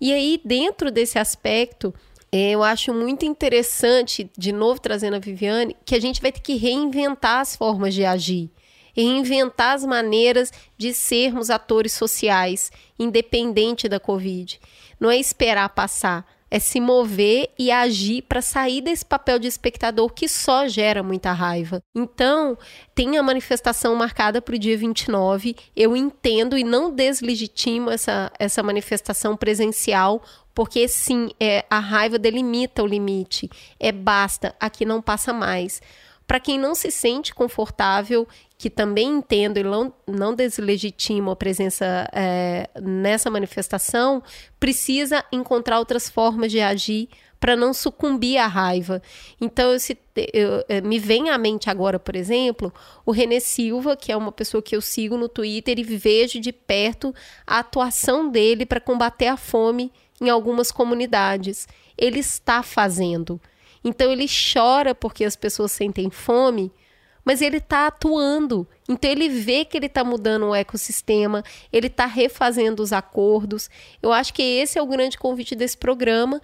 E aí, dentro desse aspecto, é, eu acho muito interessante, de novo trazendo a Viviane, que a gente vai ter que reinventar as formas de agir e reinventar as maneiras de sermos atores sociais, independente da Covid. Não é esperar passar, é se mover e agir para sair desse papel de espectador que só gera muita raiva. Então, tem a manifestação marcada para o dia 29. Eu entendo e não deslegitimo essa, essa manifestação presencial, porque sim, é, a raiva delimita o limite. É basta, aqui não passa mais Para quem não se sente confortável, que também entendo e não, não deslegitimo a presença é, nessa manifestação, precisa encontrar outras formas de agir para não sucumbir à raiva. Então, eu, eu, eu, me vem à mente agora, por exemplo, o René Silva, que é uma pessoa que eu sigo no Twitter e vejo de perto a atuação dele para combater a fome em algumas comunidades. Ele está fazendo. Então, ele chora porque as pessoas sentem fome, mas ele está atuando. Então ele vê que ele está mudando o ecossistema, ele está refazendo os acordos. Eu acho que esse é o grande convite desse programa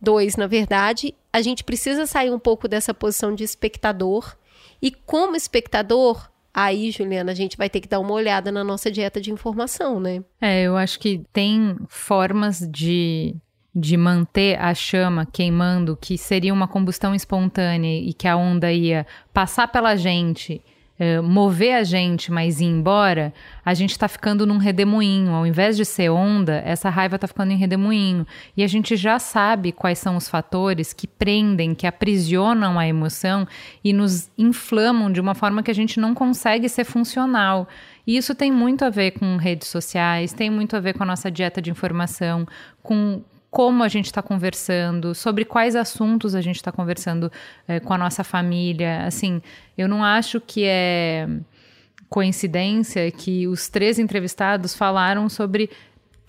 Dois, na verdade, a gente precisa sair um pouco dessa posição de espectador. E como espectador, aí, Juliana, a gente vai ter que dar uma olhada na nossa dieta de informação, né? É, eu acho que tem formas de, de manter a chama queimando, que seria uma combustão espontânea e que a onda ia passar pela gente eh, mover a gente, mas ir embora, a gente está ficando num redemoinho. Ao invés de ser onda, essa raiva está ficando em redemoinho. E a gente já sabe quais são os fatores que prendem, que aprisionam a emoção e nos inflamam de uma forma que a gente não consegue ser funcional. E isso tem muito a ver com redes sociais, tem muito a ver com a nossa dieta de informação, com como a gente está conversando, sobre quais assuntos a gente está conversando é, com a nossa família. Assim, eu não acho que é coincidência que os três entrevistados falaram sobre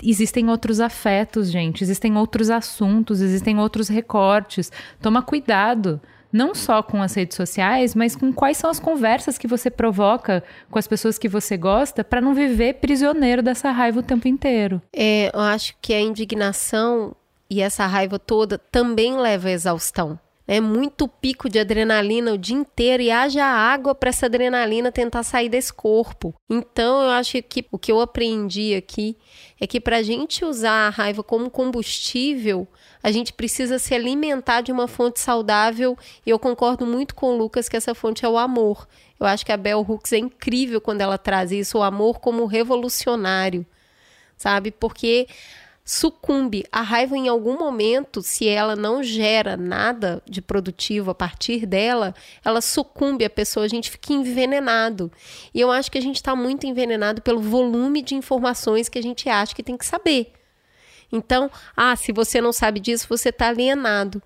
existem outros afetos, gente, existem outros assuntos, existem outros recortes. Toma cuidado não só com as redes sociais, mas com quais são as conversas que você provoca com as pessoas que você gosta para não viver prisioneiro dessa raiva o tempo inteiro. É, eu acho que a indignação e essa raiva toda também leva à exaustão. É muito pico de adrenalina o dia inteiro e haja água para essa adrenalina tentar sair desse corpo. Então, eu acho que o que eu aprendi aqui é que para a gente usar a raiva como combustível, a gente precisa se alimentar de uma fonte saudável. E eu concordo muito com o Lucas que essa fonte é o amor. Eu acho que a Bell Hooks é incrível quando ela traz isso, o amor como revolucionário, sabe? Porque sucumbe. A raiva, em algum momento, se ela não gera nada de produtivo a partir dela, ela sucumbe a pessoa, a gente fica envenenado. E eu acho que a gente está muito envenenado pelo volume de informações que a gente acha que tem que saber. Então, ah, se você não sabe disso, você está alienado.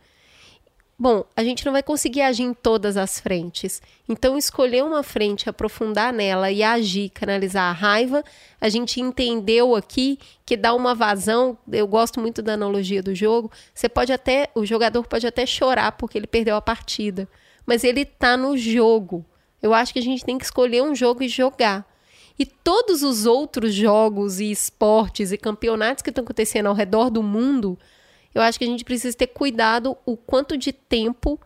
Bom, a gente não vai conseguir agir em todas as frentes. Então, escolher uma frente, aprofundar nela e agir, canalizar a raiva, a gente entendeu aqui que dá uma vazão. Eu gosto muito da analogia do jogo. Você pode até, o jogador pode até chorar porque ele perdeu a partida, mas ele está no jogo. Eu acho que a gente tem que escolher um jogo e jogar. E todos os outros jogos e esportes e campeonatos que estão acontecendo ao redor do mundo, eu acho que a gente precisa ter cuidado o quanto de tempo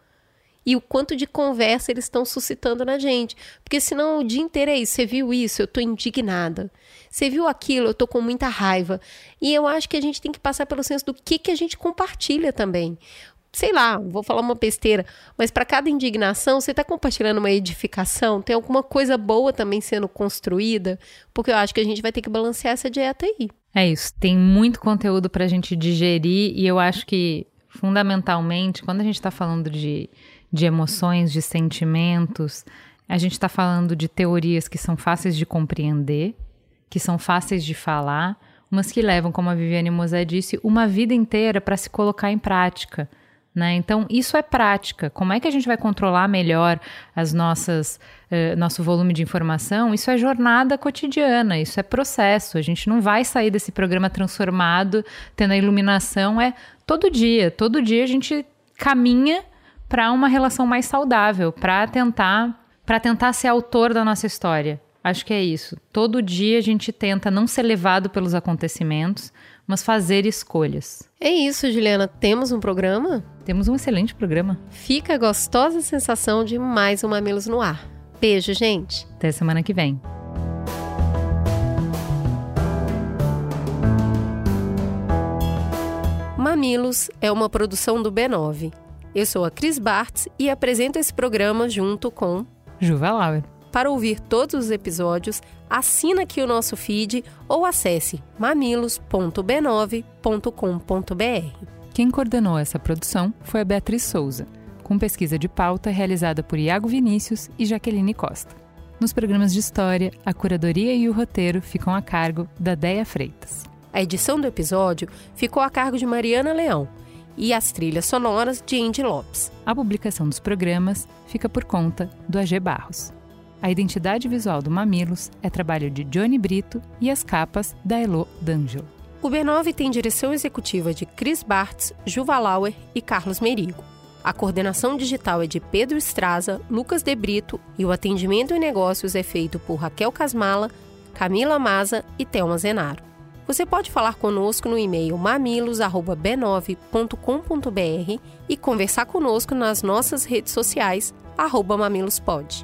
e o quanto de conversa eles estão suscitando na gente. Porque senão o dia inteiro é isso. Você viu isso? Eu estou indignada. Você viu aquilo? Eu estou com muita raiva. E eu acho que a gente tem que passar pelo senso do que, que a gente compartilha também sei lá, vou falar uma besteira, mas para cada indignação, você está compartilhando uma edificação? Tem alguma coisa boa também sendo construída? Porque eu acho que a gente vai ter que balancear essa dieta aí. É isso, tem muito conteúdo para a gente digerir e eu acho que, fundamentalmente, quando a gente está falando de, de emoções, de sentimentos, a gente está falando de teorias que são fáceis de compreender, que são fáceis de falar, mas que levam, como a Viviane Mosé disse, uma vida inteira para se colocar em prática. Né? Então, isso é prática. Como é que a gente vai controlar melhor as nossas, uh, nosso volume de informação? Isso é jornada cotidiana, isso é processo. A gente não vai sair desse programa transformado, tendo a iluminação. É todo dia. Todo dia a gente caminha para uma relação mais saudável, para tentar, para tentar ser autor da nossa história. Acho que é isso. Todo dia a gente tenta não ser levado pelos acontecimentos, mas fazer escolhas. É isso, Juliana. Temos um programa? Temos um excelente programa. Fica a gostosa sensação de mais um Mamilos no Ar. Beijo, gente. Até semana que vem. Mamilos é uma produção do B9. Eu sou a Cris Bartz e apresento esse programa junto com Juva Lauer. Para ouvir todos os episódios, assina aqui o nosso feed ou acesse mamilos.b9.com.br. Quem coordenou essa produção foi a Beatriz Souza. com pesquisa de pauta realizada por Iago Vinícius e Jaqueline Costa. Nos programas de história, a curadoria e o roteiro ficam a cargo da Deia Freitas. A edição do episódio ficou a cargo de Mariana Leão e as trilhas sonoras de Andy Lopes. A publicação dos programas fica por conta do AG Barros. A identidade visual do Mamilos é trabalho de Johnny Brito e as capas da Elo D'Angelo. O B9 tem direção executiva de Chris Bartz, Juva Lauer e Carlos Merigo. A coordenação digital é de Pedro Estraza, Lucas De Brito e o atendimento em negócios é feito por Raquel Casmala, Camila Maza e Thelma Zenaro. Você pode falar conosco no e-mail mamilos@b9.com.br e conversar conosco nas nossas redes sociais @mamilospod.